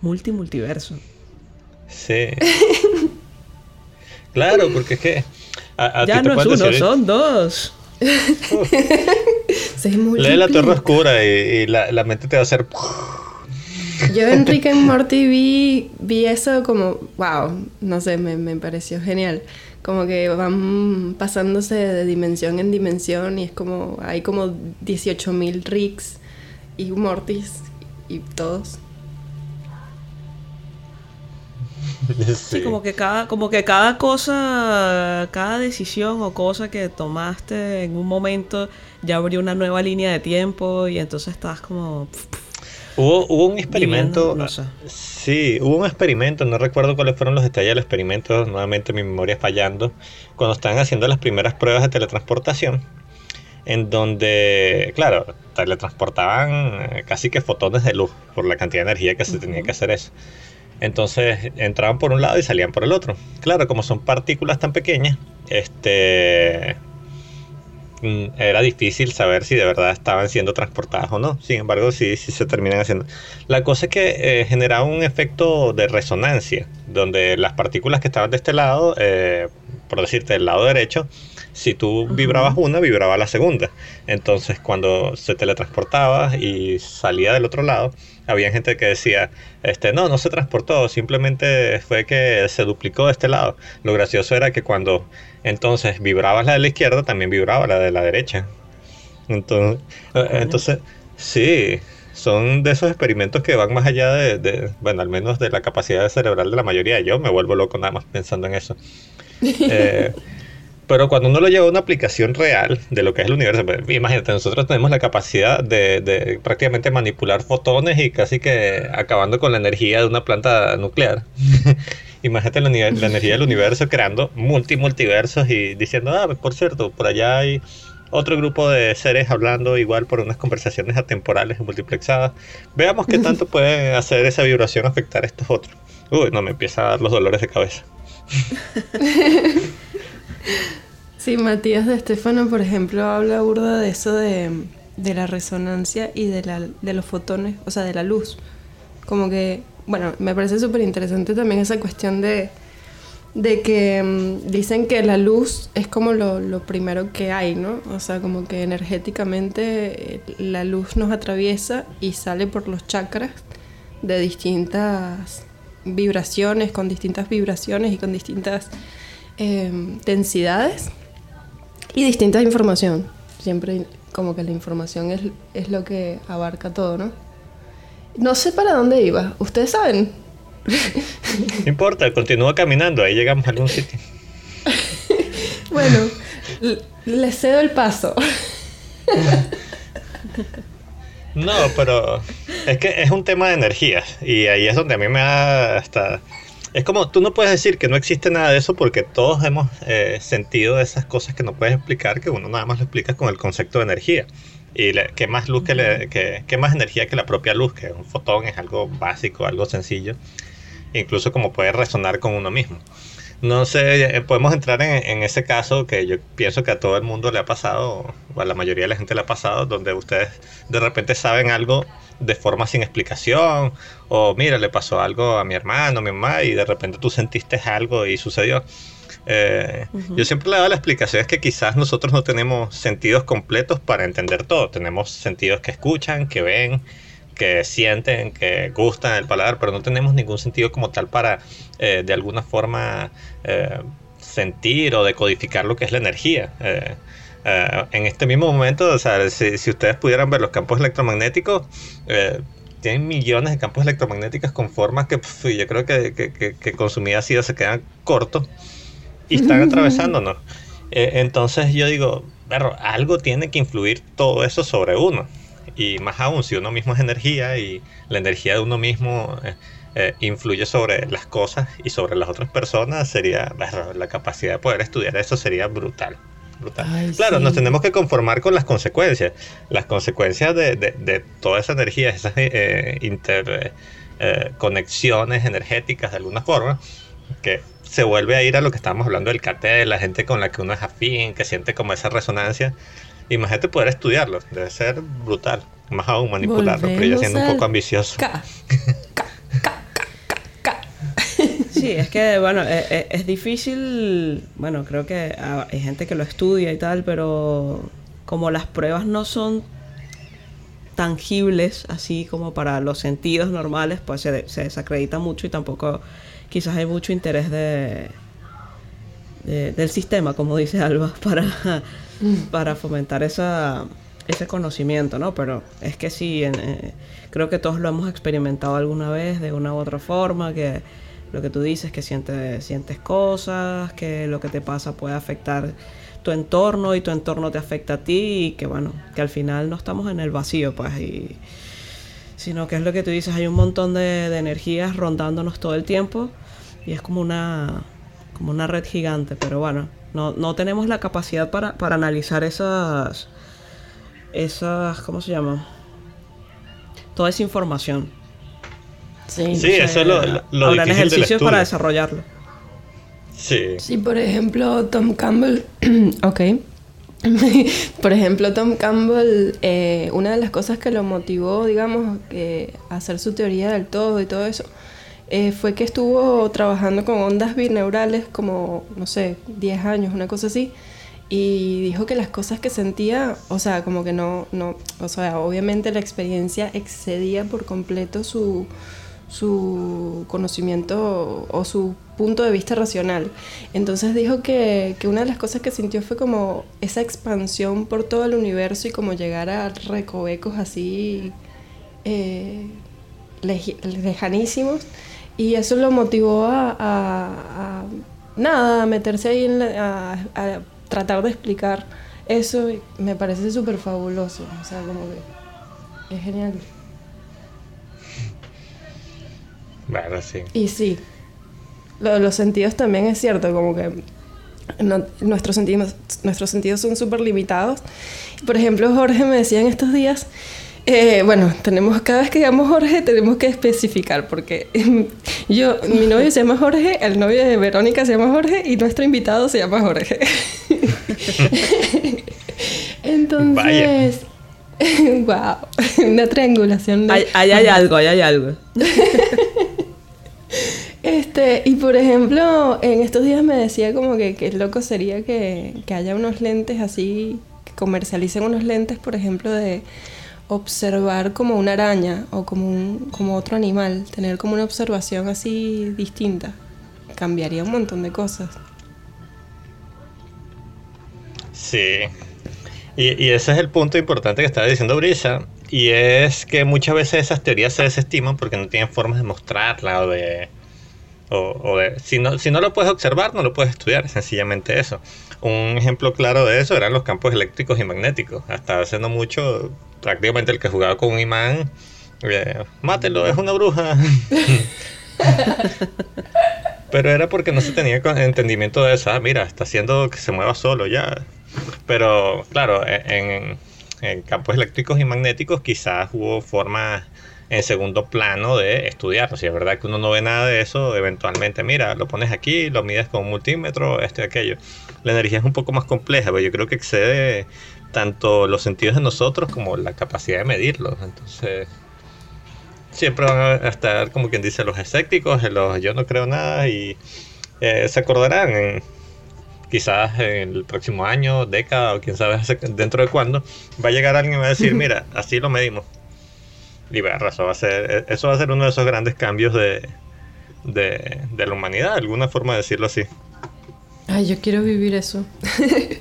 Multimultiverso. Sí. Claro, porque es que a, a ya no es uno, decir, son dos. Lee la. Torre Oscura y, y la, la mente te va a hacer... Yo en Rick and Morty vi, vi eso como, wow, no sé, me, me pareció genial. Como que van pasándose de dimensión en dimensión y es como, hay como 18.000 Ricks y Mortys y todos. Sí, como que cada, como que cada cosa, cada decisión o cosa que tomaste en un momento ya abrió una nueva línea de tiempo y entonces estás como Hubo, hubo un experimento. No sé. Sí, hubo un experimento, no recuerdo cuáles fueron los detalles del experimento, nuevamente mi memoria fallando, cuando estaban haciendo las primeras pruebas de teletransportación, en donde, claro, teletransportaban eh, casi que fotones de luz por la cantidad de energía que se tenía que hacer eso. Entonces entraban por un lado y salían por el otro. Claro, como son partículas tan pequeñas, este era difícil saber si de verdad estaban siendo transportadas o no. Sin embargo, sí, sí se terminan haciendo. La cosa es que eh, generaba un efecto de resonancia, donde las partículas que estaban de este lado, eh, por decirte, del lado derecho, si tú vibrabas una, vibraba la segunda. Entonces, cuando se teletransportaba y salía del otro lado, había gente que decía, este, no, no se transportó, simplemente fue que se duplicó de este lado. Lo gracioso era que cuando entonces vibrabas la de la izquierda, también vibraba la de la derecha. Entonces, eh, entonces sí, son de esos experimentos que van más allá de, de, bueno, al menos de la capacidad cerebral de la mayoría. Yo me vuelvo loco nada más pensando en eso. Eh, pero cuando uno lo lleva a una aplicación real de lo que es el universo, pues, imagínate, nosotros tenemos la capacidad de, de prácticamente manipular fotones y casi que acabando con la energía de una planta nuclear. imagínate la, energía del universo creando multi multiversos y diciendo, ah, por cierto, por allá hay otro grupo de seres hablando igual por unas conversaciones atemporales multiplexadas. Veamos qué tanto puede hacer esa vibración afectar a estos otros. Uy, no, me empieza a dar los dolores de cabeza. Sí, Matías de Estefano, por ejemplo, habla burda de eso de, de la resonancia y de, la, de los fotones, o sea, de la luz. Como que, bueno, me parece súper interesante también esa cuestión de, de que mm, dicen que la luz es como lo, lo primero que hay, ¿no? O sea, como que energéticamente eh, la luz nos atraviesa y sale por los chakras de distintas vibraciones, con distintas vibraciones y con distintas eh, densidades y distinta información. Siempre como que la información es, es lo que abarca todo, ¿no? No sé para dónde iba. ¿Ustedes saben? No importa, continúa caminando, ahí llegamos a algún sitio. Bueno, le cedo el paso. No, pero es que es un tema de energías y ahí es donde a mí me da hasta... Es como, tú no puedes decir que no existe nada de eso porque todos hemos eh, sentido esas cosas que no puedes explicar, que uno nada más lo explica con el concepto de energía. Y le- qué más luz que, le- que- qué más energía que la propia luz, que un fotón es algo básico, algo sencillo, incluso como puede resonar con uno mismo. No sé, eh, podemos entrar en, en ese caso que yo pienso que a todo el mundo le ha pasado, o a la mayoría de la gente le ha pasado, donde ustedes de repente saben algo de forma sin explicación, o mira, le pasó algo a mi hermano, a mi mamá, y de repente tú sentiste algo y sucedió. Eh, Yo siempre le doy la explicación es que quizás nosotros no tenemos sentidos completos para entender todo. Tenemos sentidos que escuchan, que ven, que sienten, que gustan el paladar, pero no tenemos ningún sentido como tal para eh, de alguna forma eh, sentir o decodificar lo que es la energía. Eh, eh, en este mismo momento, o sea, si, si ustedes pudieran ver los campos electromagnéticos, tienen millones de campos electromagnéticos con formas que yo creo que, que, que, que con su medida se quedan cortos y están atravesándonos. Eh, entonces yo digo, "Berro, algo tiene que influir todo eso sobre uno. Y más aún, si uno mismo es energía y la energía de uno mismo eh, eh, influye sobre las cosas y sobre las otras personas, sería la capacidad de poder estudiar eso sería brutal. brutal. Ay, claro, sí. nos tenemos que conformar con las consecuencias. Las consecuencias de, de- de toda esa energía, esas eh, inter, eh, conexiones energéticas de alguna forma, que se vuelve a ir a lo que estábamos hablando del de la gente con la que uno es afín, que siente como esa resonancia. Imagínate poder estudiarlo, debe ser brutal. Más aún manipularlo, pero yo Volvemos siendo un poco ambicioso. K. K, K. Sí, es que, bueno, e- e- es, difícil, bueno, creo que hay gente que lo estudia y tal, pero como las pruebas no son tangibles, así como para los sentidos normales, pues se, se desacredita mucho y tampoco quizás hay mucho interés de, de- del sistema, como dice Alba, para, para fomentar esa, ese conocimiento, ¿no? Pero es que sí, en- eh, creo que todos lo hemos experimentado alguna vez de una u otra forma, que lo que tú dices, que sientes, sientes cosas, que lo que te pasa puede afectar tu entorno y tu entorno te afecta a ti y que bueno, que al final no estamos en el vacío, pues, y sino que es lo que tú dices, hay un montón de energías rondándonos todo el tiempo y es como una, como una red gigante, pero bueno, no, no tenemos la capacidad para, para analizar esas, esas, ¿cómo se llama? Toda esa información. Sí. Sí, eso es lo, lo, Habrán difícil del ejercicios para desarrollarlo. Sí. Sí, por ejemplo, Tom Campbell. ok. por ejemplo, Tom Campbell, eh, una de las cosas que lo motivó, digamos, eh, a hacer su teoría del todo y todo eso, eh, fue que estuvo trabajando con ondas bineurales como, no sé, 10 años, una cosa así. Y dijo que las cosas que sentía, o sea, como que no, no, o sea, obviamente la experiencia excedía por completo su, su conocimiento o su punto de vista racional. Entonces dijo que, que una de las cosas que sintió fue como esa expansión por todo el universo y como llegar a recovecos así eh, lejanísimos. Y eso lo motivó a, a- a- nada, a meterse ahí en la- a, a tratar de explicar eso. me parece súper fabuloso. O sea, como que es genial. Bueno, sí. Y sí, lo de los sentidos también es cierto, como que no- nuestros, sentidos, nuestros sentidos son súper limitados. Por ejemplo, Jorge me decía en estos días, eh, bueno, tenemos cada vez que digamos Jorge tenemos que especificar, porque yo, mi novio se llama Jorge, el novio de Verónica se llama Jorge y nuestro invitado se llama Jorge. Entonces, wow, una triangulación de... Ahí ahí hay algo, ahí hay algo. Este, y por ejemplo, en estos días me decía como que qué loco sería que, que haya unos lentes así, que comercialicen unos lentes, por ejemplo, de observar como una araña o como, un, como otro animal, tener como una observación así distinta. Cambiaría un montón de cosas. Sí. Y, y ese es el punto importante que estaba diciendo Brisa. Y es que muchas veces esas teorías se desestiman porque no tienen formas de mostrarla o de. O, o de si, no, si no lo puedes observar, no lo puedes estudiar. es Sencillamente eso. Un ejemplo claro de eso eran los campos eléctricos y magnéticos. Hasta hace no mucho, prácticamente el que jugaba con un imán. eh, Mátelo, es una bruja. Pero era porque no se tenía entendimiento de eso. Ah, mira, está haciendo que se mueva solo ya. Pero claro, e- en, en campos eléctricos y magnéticos quizás hubo formas en segundo plano de estudiarlo. Si es verdad que uno no ve nada de eso, eventualmente, mira, lo pones aquí, lo mides con un multímetro, esto y aquello. La energía es un poco más compleja, pero yo creo que excede tanto los sentidos de nosotros como la capacidad de medirlos. Entonces, siempre van a estar, como quien dice, los escépticos, los yo no creo nada y eh, se acordarán en, quizás en el próximo año, década o quién sabe dentro de cuándo, va a llegar alguien y va a decir, mira, así lo medimos. Y verá, eso va a ser, eso va a ser uno de esos grandes cambios de, de, de la humanidad, alguna forma de decirlo así. Ay, yo quiero vivir eso.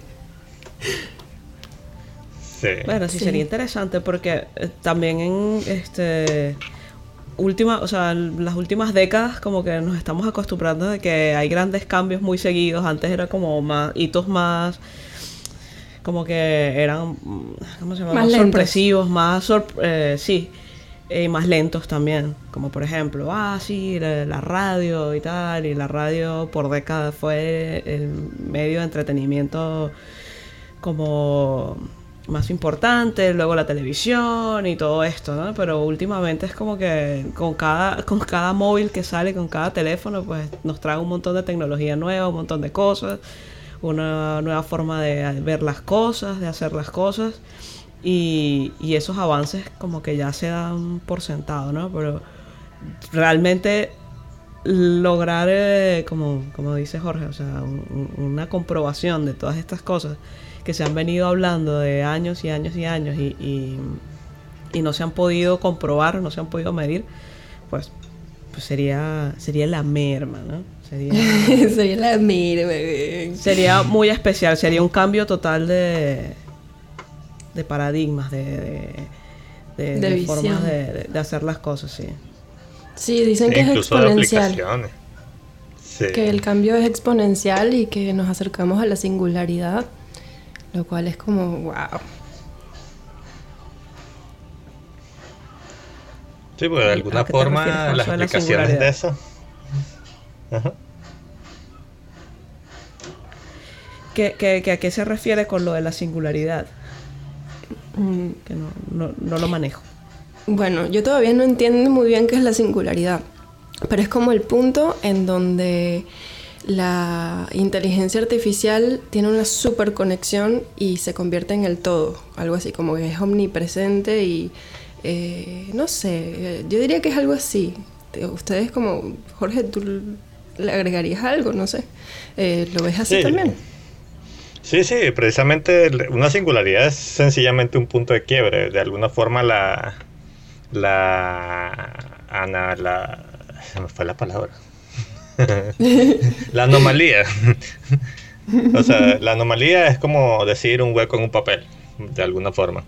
Sí. Bueno, sí, Sí. sería interesante porque eh, también en este última, o sea, las últimas décadas como que nos estamos acostumbrando de que hay grandes cambios muy seguidos. Antes era como más hitos más como que eran mm, ¿cómo se llama? Más sorpresivos, más sor- eh, sí, y más lentos también. Como por ejemplo, ah, sí, la, la radio y tal, y la radio por décadas fue el medio de entretenimiento como más importante, luego la televisión y todo esto, ¿no? Pero últimamente es como que con cada, con cada móvil que sale, con cada teléfono, pues nos trae un montón de tecnología nueva, un montón de cosas, una nueva forma de ver las cosas, de hacer las cosas. Y, y esos avances como que ya se dan por sentado, ¿no? Pero realmente lograr, eh, como, como dice Jorge, o sea, un- un- una comprobación de todas estas cosas que se han venido hablando de años y años y años y, y- y no se han podido comprobar, no se han podido medir, pues, pues sería, sería la merma, ¿no? Sería, Soy la bebé. sería muy especial, sería un cambio total de, de paradigmas, de, de, de- De de visión. formas de, de- de hacer las cosas, sí. Sí, dicen E que es incluso de exponencial. aplicaciones. Sí. Que el cambio es exponencial y que nos acercamos a la singularidad, lo cual es como, wow. Sí, porque de ¿Y alguna forma las la aplicaciones de eso. Ajá. ¿Qué, qué- qué- ¿A qué se refiere con lo de la singularidad? Mm, Que no, no, no lo manejo. Bueno, yo todavía no entiendo muy bien qué es la singularidad, pero es como el punto en donde la inteligencia artificial tiene una super conexión y se convierte en el todo, algo así como que es omnipresente y eh, no sé, yo diría que es algo así. Te- Ustedes como, Jorge, tú le agregarías algo, no sé, Eh, ¿lo ves así Sí. también? Sí, sí, precisamente una singularidad es sencillamente un punto de quiebre. De alguna forma la... La... Ana, la... Se me fue la palabra. la anomalía. o sea, la anomalía es como decir un hueco en un papel, de alguna forma.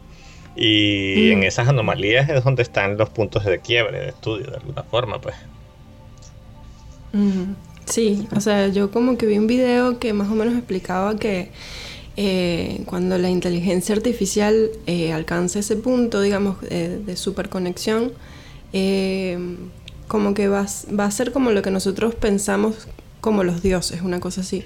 Y Mm. en esas anomalías es donde están los puntos de quiebre de estudio, de alguna forma, pues. Sí, o sea, yo como que vi un video que más o menos explicaba que eh, cuando la inteligencia artificial eh, alcanza ese punto, digamos, eh, de superconexión, eh, como que va, va a ser como lo que nosotros pensamos como los dioses, una cosa así.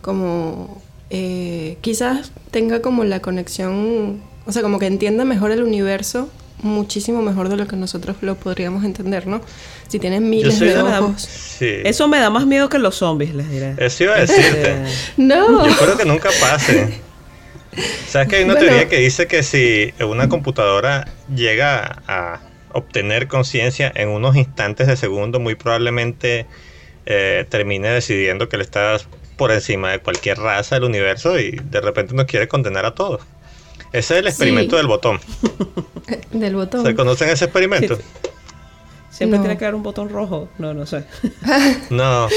Como eh, quizás tenga como la conexión, o sea, como que entienda mejor el universo muchísimo mejor de lo que nosotros lo podríamos entender, ¿no? Si tienen miles de ojos. Sí. Eso me da más miedo que los zombies, les diré. Eso iba a decirte. No. Yo espero que nunca pase. ¿Sabes que hay una Bueno. teoría que dice que si una computadora llega a obtener conciencia en unos instantes de segundo, muy probablemente eh, termine decidiendo que le estás por encima de cualquier raza del universo y de repente nos quiere condenar a todos? Ese es el experimento Sí. del botón. Del botón. ¿Se conocen ese experimento? Sí. Siempre No. tiene que haber un botón rojo. No, no sé. No,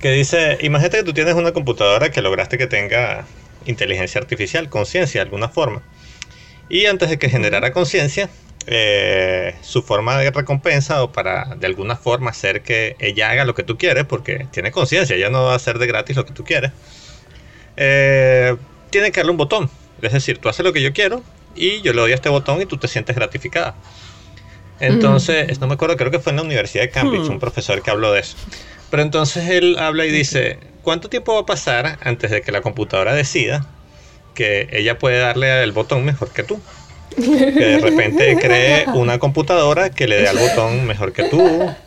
que dice, imagínate que tú tienes una computadora que lograste que tenga inteligencia artificial, conciencia de alguna forma. Y antes de que generara conciencia, eh, su forma de recompensa o para de alguna forma hacer que ella haga lo que tú quieres, porque tiene conciencia, ella no va a hacer de gratis lo que tú quieres, eh, tiene que darle un botón. Es decir, tú haces lo que yo quiero y yo le doy a este botón y tú te sientes gratificada. Entonces, no me acuerdo, creo que fue en la Universidad de Cambridge, Hmm. un profesor que habló de eso. Pero entonces él habla y dice, ¿cuánto tiempo va a pasar antes de que la computadora decida que ella puede darle el botón mejor que tú? Que de repente cree una computadora que le dé al botón mejor que tú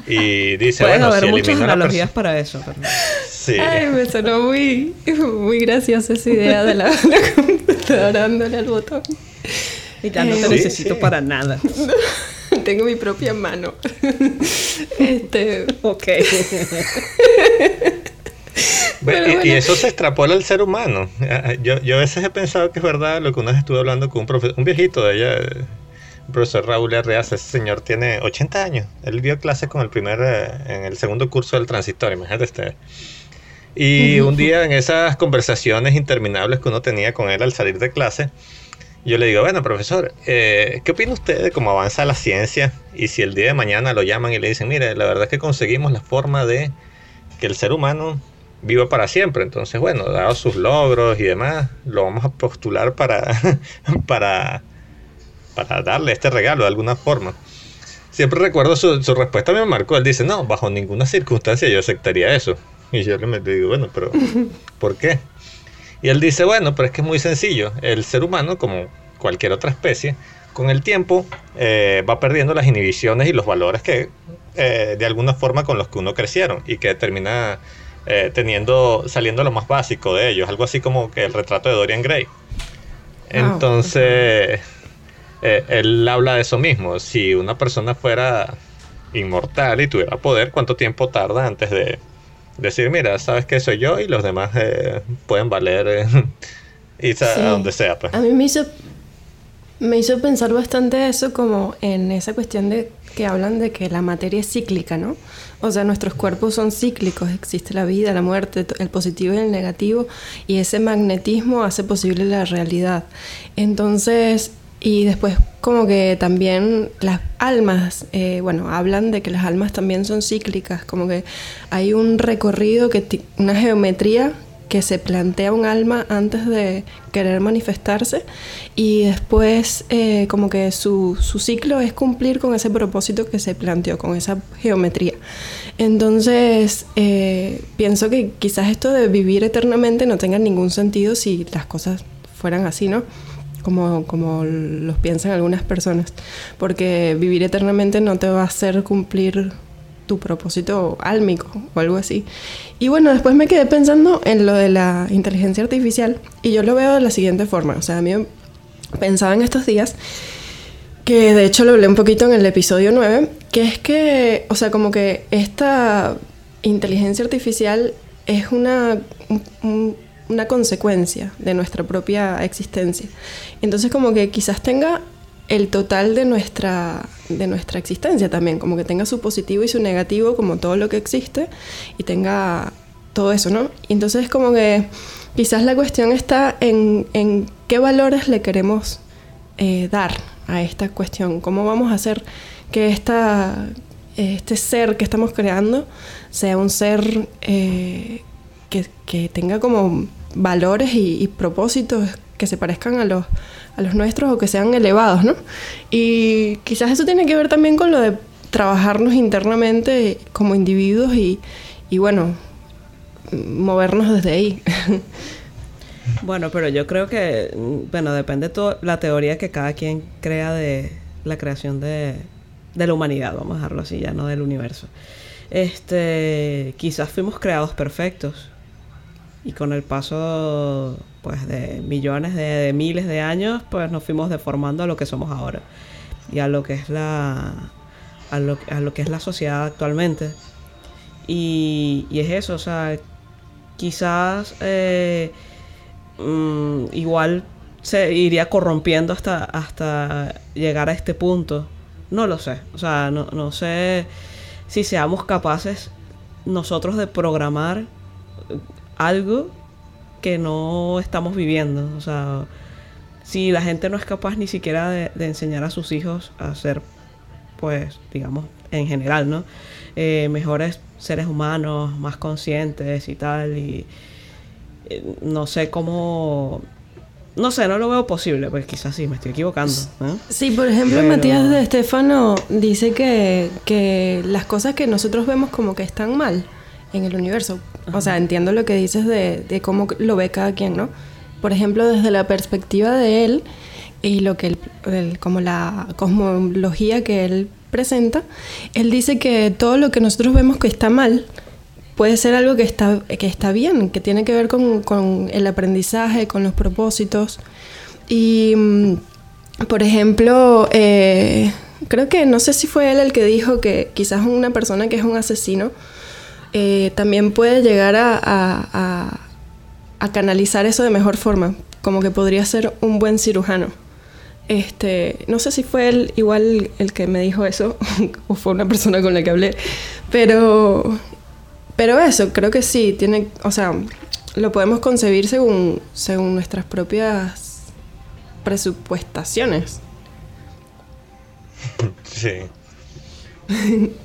y dice, Pueden bueno, haber si muchas analogías para eso. pero- Sí. Ay, me sonó muy, muy graciosa esa idea de la, la computadora dándole al botón. Y ya no te Eh, Sí, necesito sí. para nada. Tengo mi propia mano. Este, Ok. Y, eso se extrapola al ser humano. Ah, Yo, yo a veces he pensado que es verdad lo que una vez estuve hablando con un, profe- un viejito de ella, eh, el profesor Raúl Arreaza. Ese señor tiene 80 años. Él dio clases con el primer, eh, en el segundo curso del transitorio, imagínate usted. Y un día en esas conversaciones interminables que uno tenía con él al salir de clase, Yo le digo, bueno, profesor, eh, ¿qué opina usted de cómo avanza la ciencia? Y si el día de mañana lo llaman y le dicen, mire, la verdad es que conseguimos la forma de que el ser humano viva para siempre. Entonces, bueno, dado sus logros y demás, lo vamos a postular para, para, para darle este regalo de alguna forma. Siempre recuerdo su, su respuesta, me marcó. Él dice, no, bajo ninguna circunstancia yo aceptaría eso. Y yo le digo, bueno, pero ¿por qué? Y él dice, bueno, pero es que es muy sencillo. El ser humano, como cualquier otra especie, con el tiempo eh, va perdiendo las inhibiciones y los valores que eh, de alguna forma con los que uno crecieron y que termina eh, teniendo, saliendo lo más básico de ellos, algo así como que el retrato de Dorian Gray. Entonces, él habla de eso mismo. Si una persona fuera inmortal y tuviera poder, ¿cuánto tiempo tarda antes de, decir, mira, sabes que soy yo y los demás eh, pueden valer eh, y a donde sea. Pues. A mí me hizo, me hizo pensar bastante eso como en esa cuestión de que hablan de que la materia es cíclica, ¿no? O sea, nuestros cuerpos son cíclicos, existe la vida, la muerte, el positivo y el negativo, y ese magnetismo hace posible la realidad. Entonces, y después como que también las almas, eh, bueno, hablan de que las almas también son cíclicas, como que hay un recorrido, que una geometría que se plantea un alma antes de querer manifestarse y después eh, como que su, su, ciclo es cumplir con ese propósito que se planteó, con esa geometría. Entonces eh, pienso que quizás esto de vivir eternamente no tenga ningún sentido si las cosas fueran así, ¿no? Como, como los piensan algunas personas, porque vivir eternamente no te va a hacer cumplir tu propósito álmico o algo así. Y bueno, después me quedé pensando en lo de la inteligencia artificial y yo lo veo de la siguiente forma, o sea, a mí pensaba en estos días que de hecho lo hablé un poquito en el episodio 9, que es que, o sea, como que esta inteligencia artificial es una, una consecuencia de nuestra propia existencia. Entonces como que quizás tenga el total de nuestra, de nuestra existencia también, como que tenga su positivo y su negativo como todo lo que existe y tenga todo eso, ¿no? Entonces como que quizás la cuestión está en, en qué valores le queremos eh, dar a esta cuestión, cómo vamos a hacer que esta, este ser que estamos creando sea un ser eh, que, que tenga como valores y, propósitos que se parezcan a los, a los nuestros o que sean elevados, ¿no? Y quizás eso tiene que ver también con lo de trabajarnos internamente como individuos y, y bueno, movernos desde ahí. Bueno, pero yo creo que, bueno, depende de la teoría que cada quien crea de la creación de, de la humanidad, vamos a dejarlo así, ya no del universo. Este, quizás fuimos creados perfectos y con el paso pues de millones de, miles de años pues nos fuimos deformando a lo que somos ahora y a lo que es la a lo, a lo que es la sociedad actualmente. Y, y es eso o sea quizás eh, mm, igual se iría corrompiendo hasta hasta llegar a este punto. No lo sé o sea no, no sé si seamos capaces nosotros de programar algo que no estamos viviendo. O sea, si la gente no es capaz ni siquiera de, enseñar a sus hijos a ser, pues, digamos, en general, ¿no? Eh, mejores seres humanos, más conscientes y tal. Y eh, no sé cómo... No sé, no lo veo posible, pues quizás sí, me estoy equivocando. Sí, por ejemplo, Matías de Estefano dice que, que las cosas que nosotros vemos como que están mal en el universo. O sea, entiendo lo que dices de, de, cómo lo ve cada quien, ¿no? Por ejemplo, desde la perspectiva de él y lo que él, como la cosmología que él presenta, él dice que todo lo que nosotros vemos que está mal puede ser algo que está, que está bien, que tiene que ver con, con el aprendizaje, con los propósitos. Y, mm, por ejemplo, eh, creo que no sé si fue él el que dijo que quizás una persona que es un asesino, eh, también puede llegar a, canalizar eso de mejor forma, como que podría ser un buen cirujano. Este, no sé si fue él igual el que me dijo eso o fue una persona con la que hablé, pero, pero eso, creo que sí, tiene, o sea, lo podemos concebir según, según nuestras propias presupuestaciones. Sí.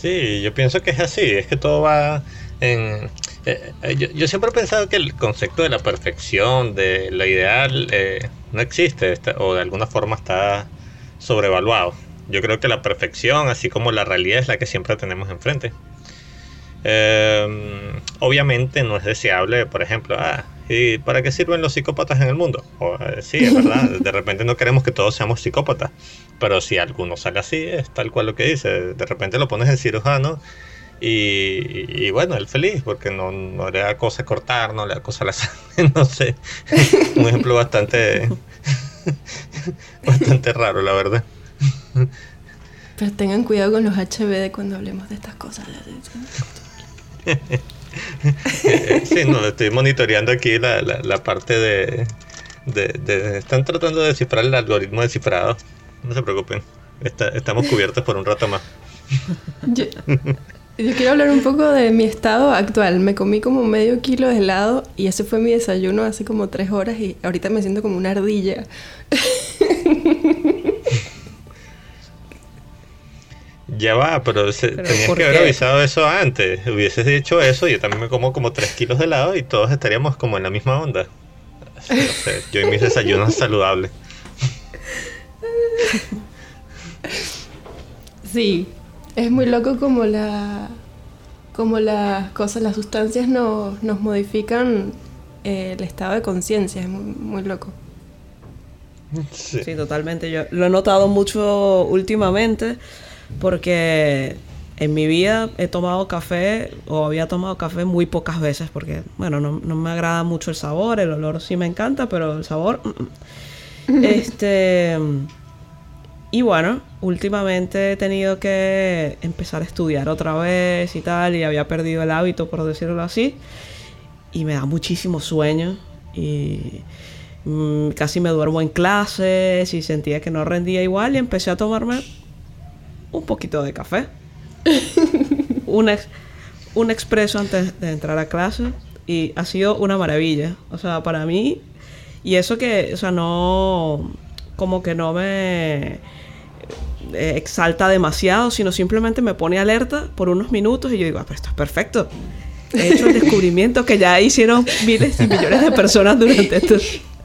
Sí, yo pienso que es así, es que todo va en... eh, eh, yo, siempre he pensado que el concepto de la perfección, de lo ideal, eh, no existe o de alguna forma está sobrevaluado. Yo creo que la perfección, así como la realidad, es la que siempre tenemos enfrente. Eh, obviamente no es deseable, por ejemplo, ah, ¿y para qué sirven los psicópatas en el mundo? Eh, sí, es verdad, de repente no queremos que todos seamos psicópatas, pero si alguno sale así, es tal cual lo que dice, de repente lo pones en cirujano y, y bueno, él feliz, porque no, no le da cosa cortar, no le da cosa la sangre, no sé, un ejemplo bastante, bastante raro, la verdad. Pero tengan cuidado con los HBD cuando hablemos de estas cosas. Sí, no, estoy monitoreando aquí la, la, la parte de, de, de- Están tratando de descifrar el algoritmo de cifrado. No se preocupen. Está- estamos cubiertos por un rato más. Yo, yo quiero hablar un poco de mi estado actual. Me comí como medio kilo de helado y ese fue mi desayuno hace como tres horas y ahorita me siento como una ardilla. Ya va, pero, se- Pero, tenías ¿por que haber qué? avisado eso antes. Hubieses dicho eso, yo también me como como 3 kilos de helado y todos estaríamos como en la misma onda. Así, no sé, yo y mis desayunos saludables. Sí, es muy loco como la como las cosas, las sustancias nos, nos modifican eh, el estado de conciencia, es muy, muy loco. Sí. Sí, totalmente. Yo lo he notado mucho últimamente porque en mi vida he tomado café o había tomado café muy pocas veces porque, bueno, no, no me agrada mucho el sabor, el olor sí me encanta, pero el sabor... mm, mm. este... Y bueno, últimamente he tenido que empezar a estudiar otra vez y tal, y había perdido el hábito, por decirlo así, y me da muchísimo sueño, y mm, casi me duermo en clases, y sentía que no rendía igual, y empecé a tomarme un poquito de café. un, ex- un expreso antes de entrar a clase, y ha sido una maravilla. O sea, para mí, y eso que, o sea, no, como que no me eh, exalta demasiado, sino simplemente me pone alerta por unos minutos y yo digo, ah, pero esto es perfecto. He hecho el descubrimiento que ya hicieron miles y millones de personas durante esto.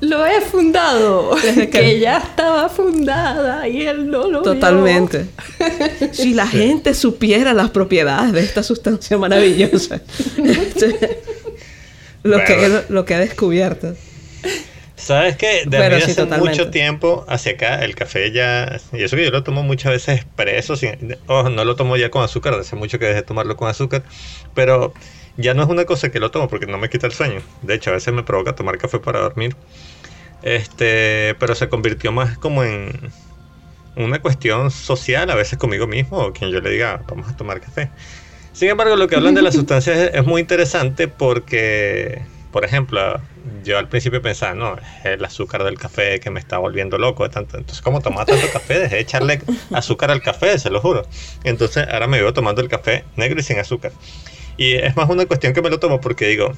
Lo he fundado, Desde que- que ya estaba fundada y él no lo vio. Totalmente. Si la gente supiera las propiedades de esta sustancia maravillosa. Lo, que, Bueno. lo que he descubierto. ¿Sabes qué? Desde sí, hace totalmente. mucho tiempo hacia acá, el café ya. Y eso que yo lo tomo muchas veces expreso. Sin, ojo, no lo tomo ya con azúcar, hace mucho que dejé de tomarlo con azúcar. Pero ya no es una cosa que lo tomo porque no me quita el sueño. De hecho, a veces me provoca tomar café para dormir. Este, pero se convirtió más como en una cuestión social, a veces conmigo mismo, o quien yo le diga, vamos a tomar café. Sin embargo, lo que hablan de las sustancias es, es muy interesante porque, por ejemplo, yo al principio pensaba, no, es el azúcar del café que me está volviendo loco. tanto. Entonces, como tomaba tanto café, dejé de echarle azúcar al café, se lo juro. Entonces, ahora me vivo tomando el café negro y sin azúcar. Y es más una cuestión que me lo tomo porque digo,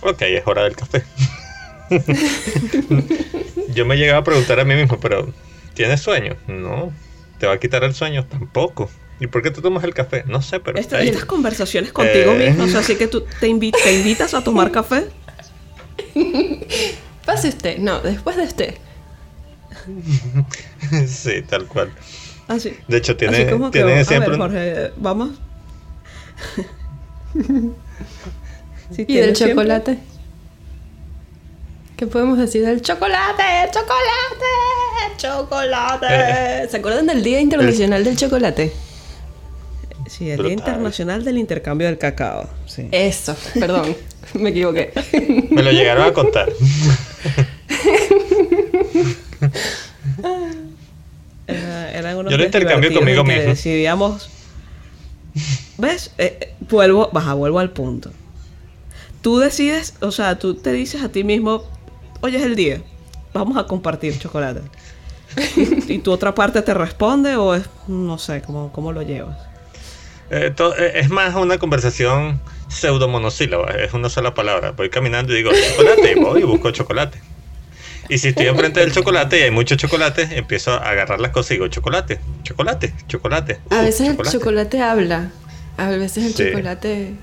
ok, es hora del café. yo me llegaba a preguntar a mí mismo, pero ¿tienes sueño? No. ¿Te va a quitar el sueño? Tampoco. ¿Y por qué te tomas el café? No sé, pero Esta- estas conversaciones contigo Eh. mismo, o sea, así que tú te, invi- te invitas a tomar café. Pase usted, no, después de usted. sí, tal cual. Así. De hecho, tiene, Así como que, tiene a siempre ver, un- Jorge, vamos. Sí, ¿Y del siempre- chocolate? ¿Qué podemos decir del chocolate? ¡Chocolate! ¡Chocolate! Eh. ¿Se acuerdan del Día Internacional del Chocolate? Sí, el Brutal. Día Internacional del Intercambio del Cacao. Sí. Eso, perdón, me equivoqué. Me lo llegaron a contar. Era- eran unos Yo lo intercambio conmigo mismo. Decidíamos. ¿Ves? Eh, eh, vuelvo, baja, vuelvo al punto. Tú decides, o sea, tú te dices a ti mismo, hoy es el día, vamos a compartir chocolate. y, y tu otra parte te responde o es, no sé, cómo, cómo lo llevas. Eh, to- eh, es más una conversación pseudo monosílaba, es una sola palabra. Voy caminando y digo chocolate y voy y busco chocolate. Y si estoy enfrente del chocolate y hay mucho chocolate, empiezo a agarrar las cosas y digo, chocolate, chocolate, chocolate. A veces el chocolate habla. A veces el Sí. chocolate.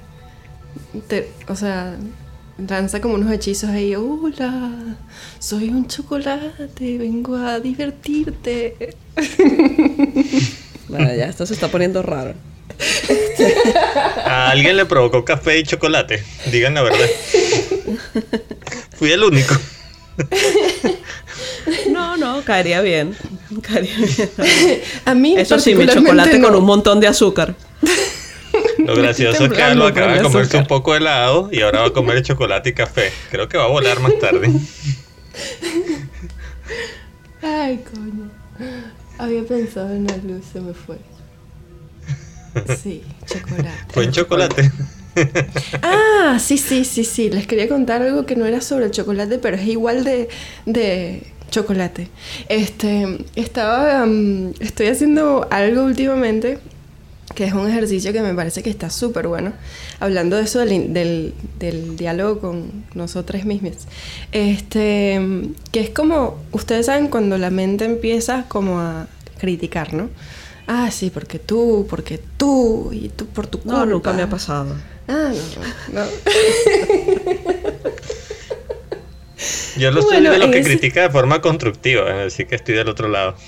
te- o sea, lanza como unos hechizos ahí. Hola, soy un chocolate, vengo a divertirte. Bueno, ya esto se está poniendo raro. A alguien le provocó café y chocolate. Digan la verdad. Fui el único. No, no, caería bien. Caería bien. A mí, Eso sí, mi chocolate no. con un montón de azúcar. Lo gracioso es que Alba acaba de comerse un poco de helado y ahora va a comer chocolate y café. Creo que va a volar más tarde. Ay, coño. Había pensado en la luz, se me fue. Sí, chocolate. Fue en chocolate. Ah, sí, sí, sí, sí. Les quería contar algo que no era sobre el chocolate, pero es igual de, de chocolate. Este, estaba, mm, estoy haciendo algo últimamente que es un ejercicio que me parece que está súper bueno, hablando de eso del, del, del diálogo con nosotras mismas. Este, que es como, ustedes saben, cuando la mente empieza como a criticar, ¿no? Ah, sí, porque tú, porque tú, y tú por tu culpa. No, nunca me ha pasado. Ah, no, no. Yo lo soy Bueno, de los que ese- critica de forma constructiva, así que estoy del otro lado.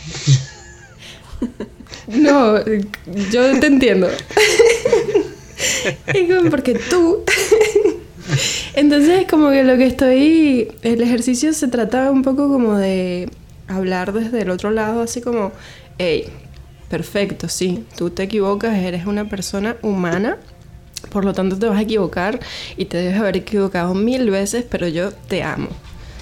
No, yo te entiendo. Es como porque tú. Entonces, como que lo que estoy. El ejercicio se trata un poco como de hablar desde el otro lado, así como, hey, perfecto, sí, tú te equivocas, eres una persona humana. Por lo tanto, te vas a equivocar y te debes haber equivocado mil veces, pero yo te amo.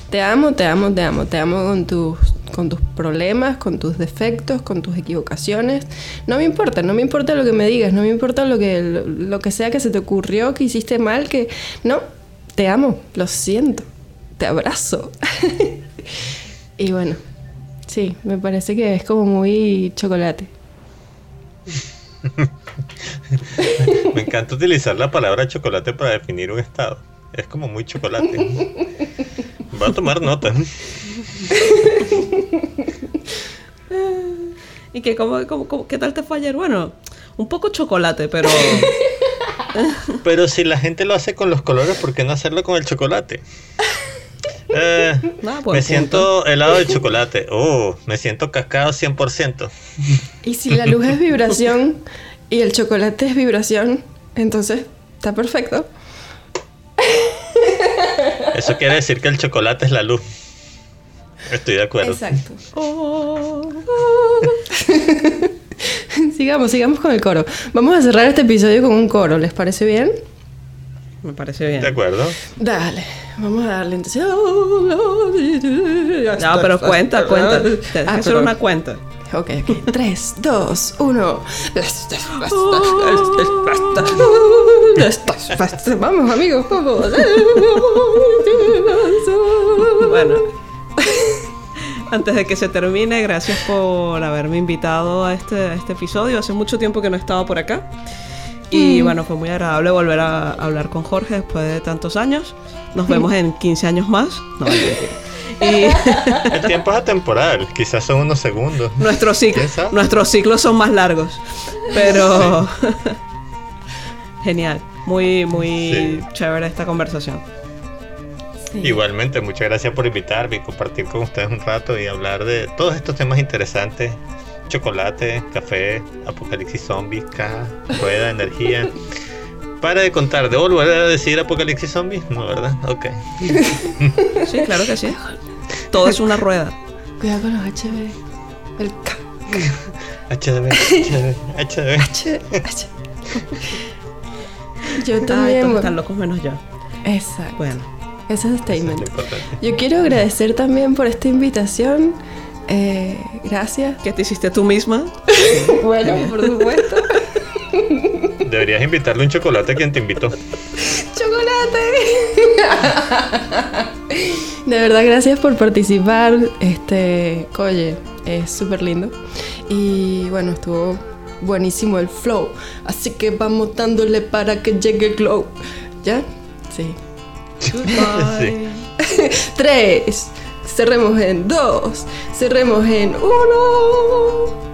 Te amo, te amo, te amo. Te amo con tus, con tus problemas, con tus defectos, con tus equivocaciones. No me importa, no me importa lo que me digas, no me importa lo que, lo, lo que sea que se te ocurrió, que hiciste mal, que... No, te amo, lo siento, te abrazo. y bueno, sí, me parece que es como muy chocolate. Me encanta utilizar la palabra chocolate para definir un estado. Es como muy chocolate. Voy a tomar nota. ¿Y que cómo, cómo- cómo- qué tal te fue ayer? Bueno, un poco chocolate, pero... Pero si la gente lo hace con los colores, ¿por qué no hacerlo con el chocolate? Eh, Ah, me punto. siento helado de chocolate. Oh, me siento cascado 100%. Y si la luz es vibración y el chocolate es vibración, entonces está perfecto. Eso quiere decir que el chocolate es la luz. Estoy de acuerdo. Exacto. Oh. sigamos, sigamos con el coro. Vamos a cerrar este episodio con un coro, ¿les parece bien? Me parece De bien. acuerdo. Dale, vamos a darle entonces. No, pero cuenta, cuenta. Tienes que Ah, hacer una cuenta. Ok, ok. 3, 2, 1. Vamos, amigos, vamos. Bueno. Antes de que se termine, gracias por haberme invitado a este, a este episodio. Hace mucho tiempo que no estaba por acá. Y bueno, fue muy agradable volver a hablar con Jorge después de tantos años. Nos vemos en 15 años más. No. Y El tiempo es atemporal. Quizás son unos segundos. nuestros ciclos son más largos. Pero genial. Muy, muy Sí. chévere esta conversación. Igualmente, muchas gracias por invitarme y compartir con ustedes un rato y hablar de todos estos temas interesantes. Chocolate, café, apocalipsis zombies, caja, rueda, energía. Para de contar, ¿debo volver a decir apocalipsis zombies? No, ¿verdad? Ok. Sí, claro que sí. Todo es una rueda. Cuidado con los HB. El K. HDB, HDB, HDB. H. H. Yo Ay, también. todos están locos menos yo. Exacto. Bueno. Ese es el es statement. Yo quiero agradecer también por esta invitación. Eh, gracias. ¿Qué te hiciste tú misma? Bueno, por supuesto. Deberías invitarle un chocolate a quien te invitó. ¡Chocolate! De verdad, gracias por participar. Este, oye, es súper lindo. Y bueno, estuvo buenísimo el flow. Así que vamos dándole para que llegue el glow. ¿Ya? Sí. Sí. Tres, cerremos en dos, cerremos en uno.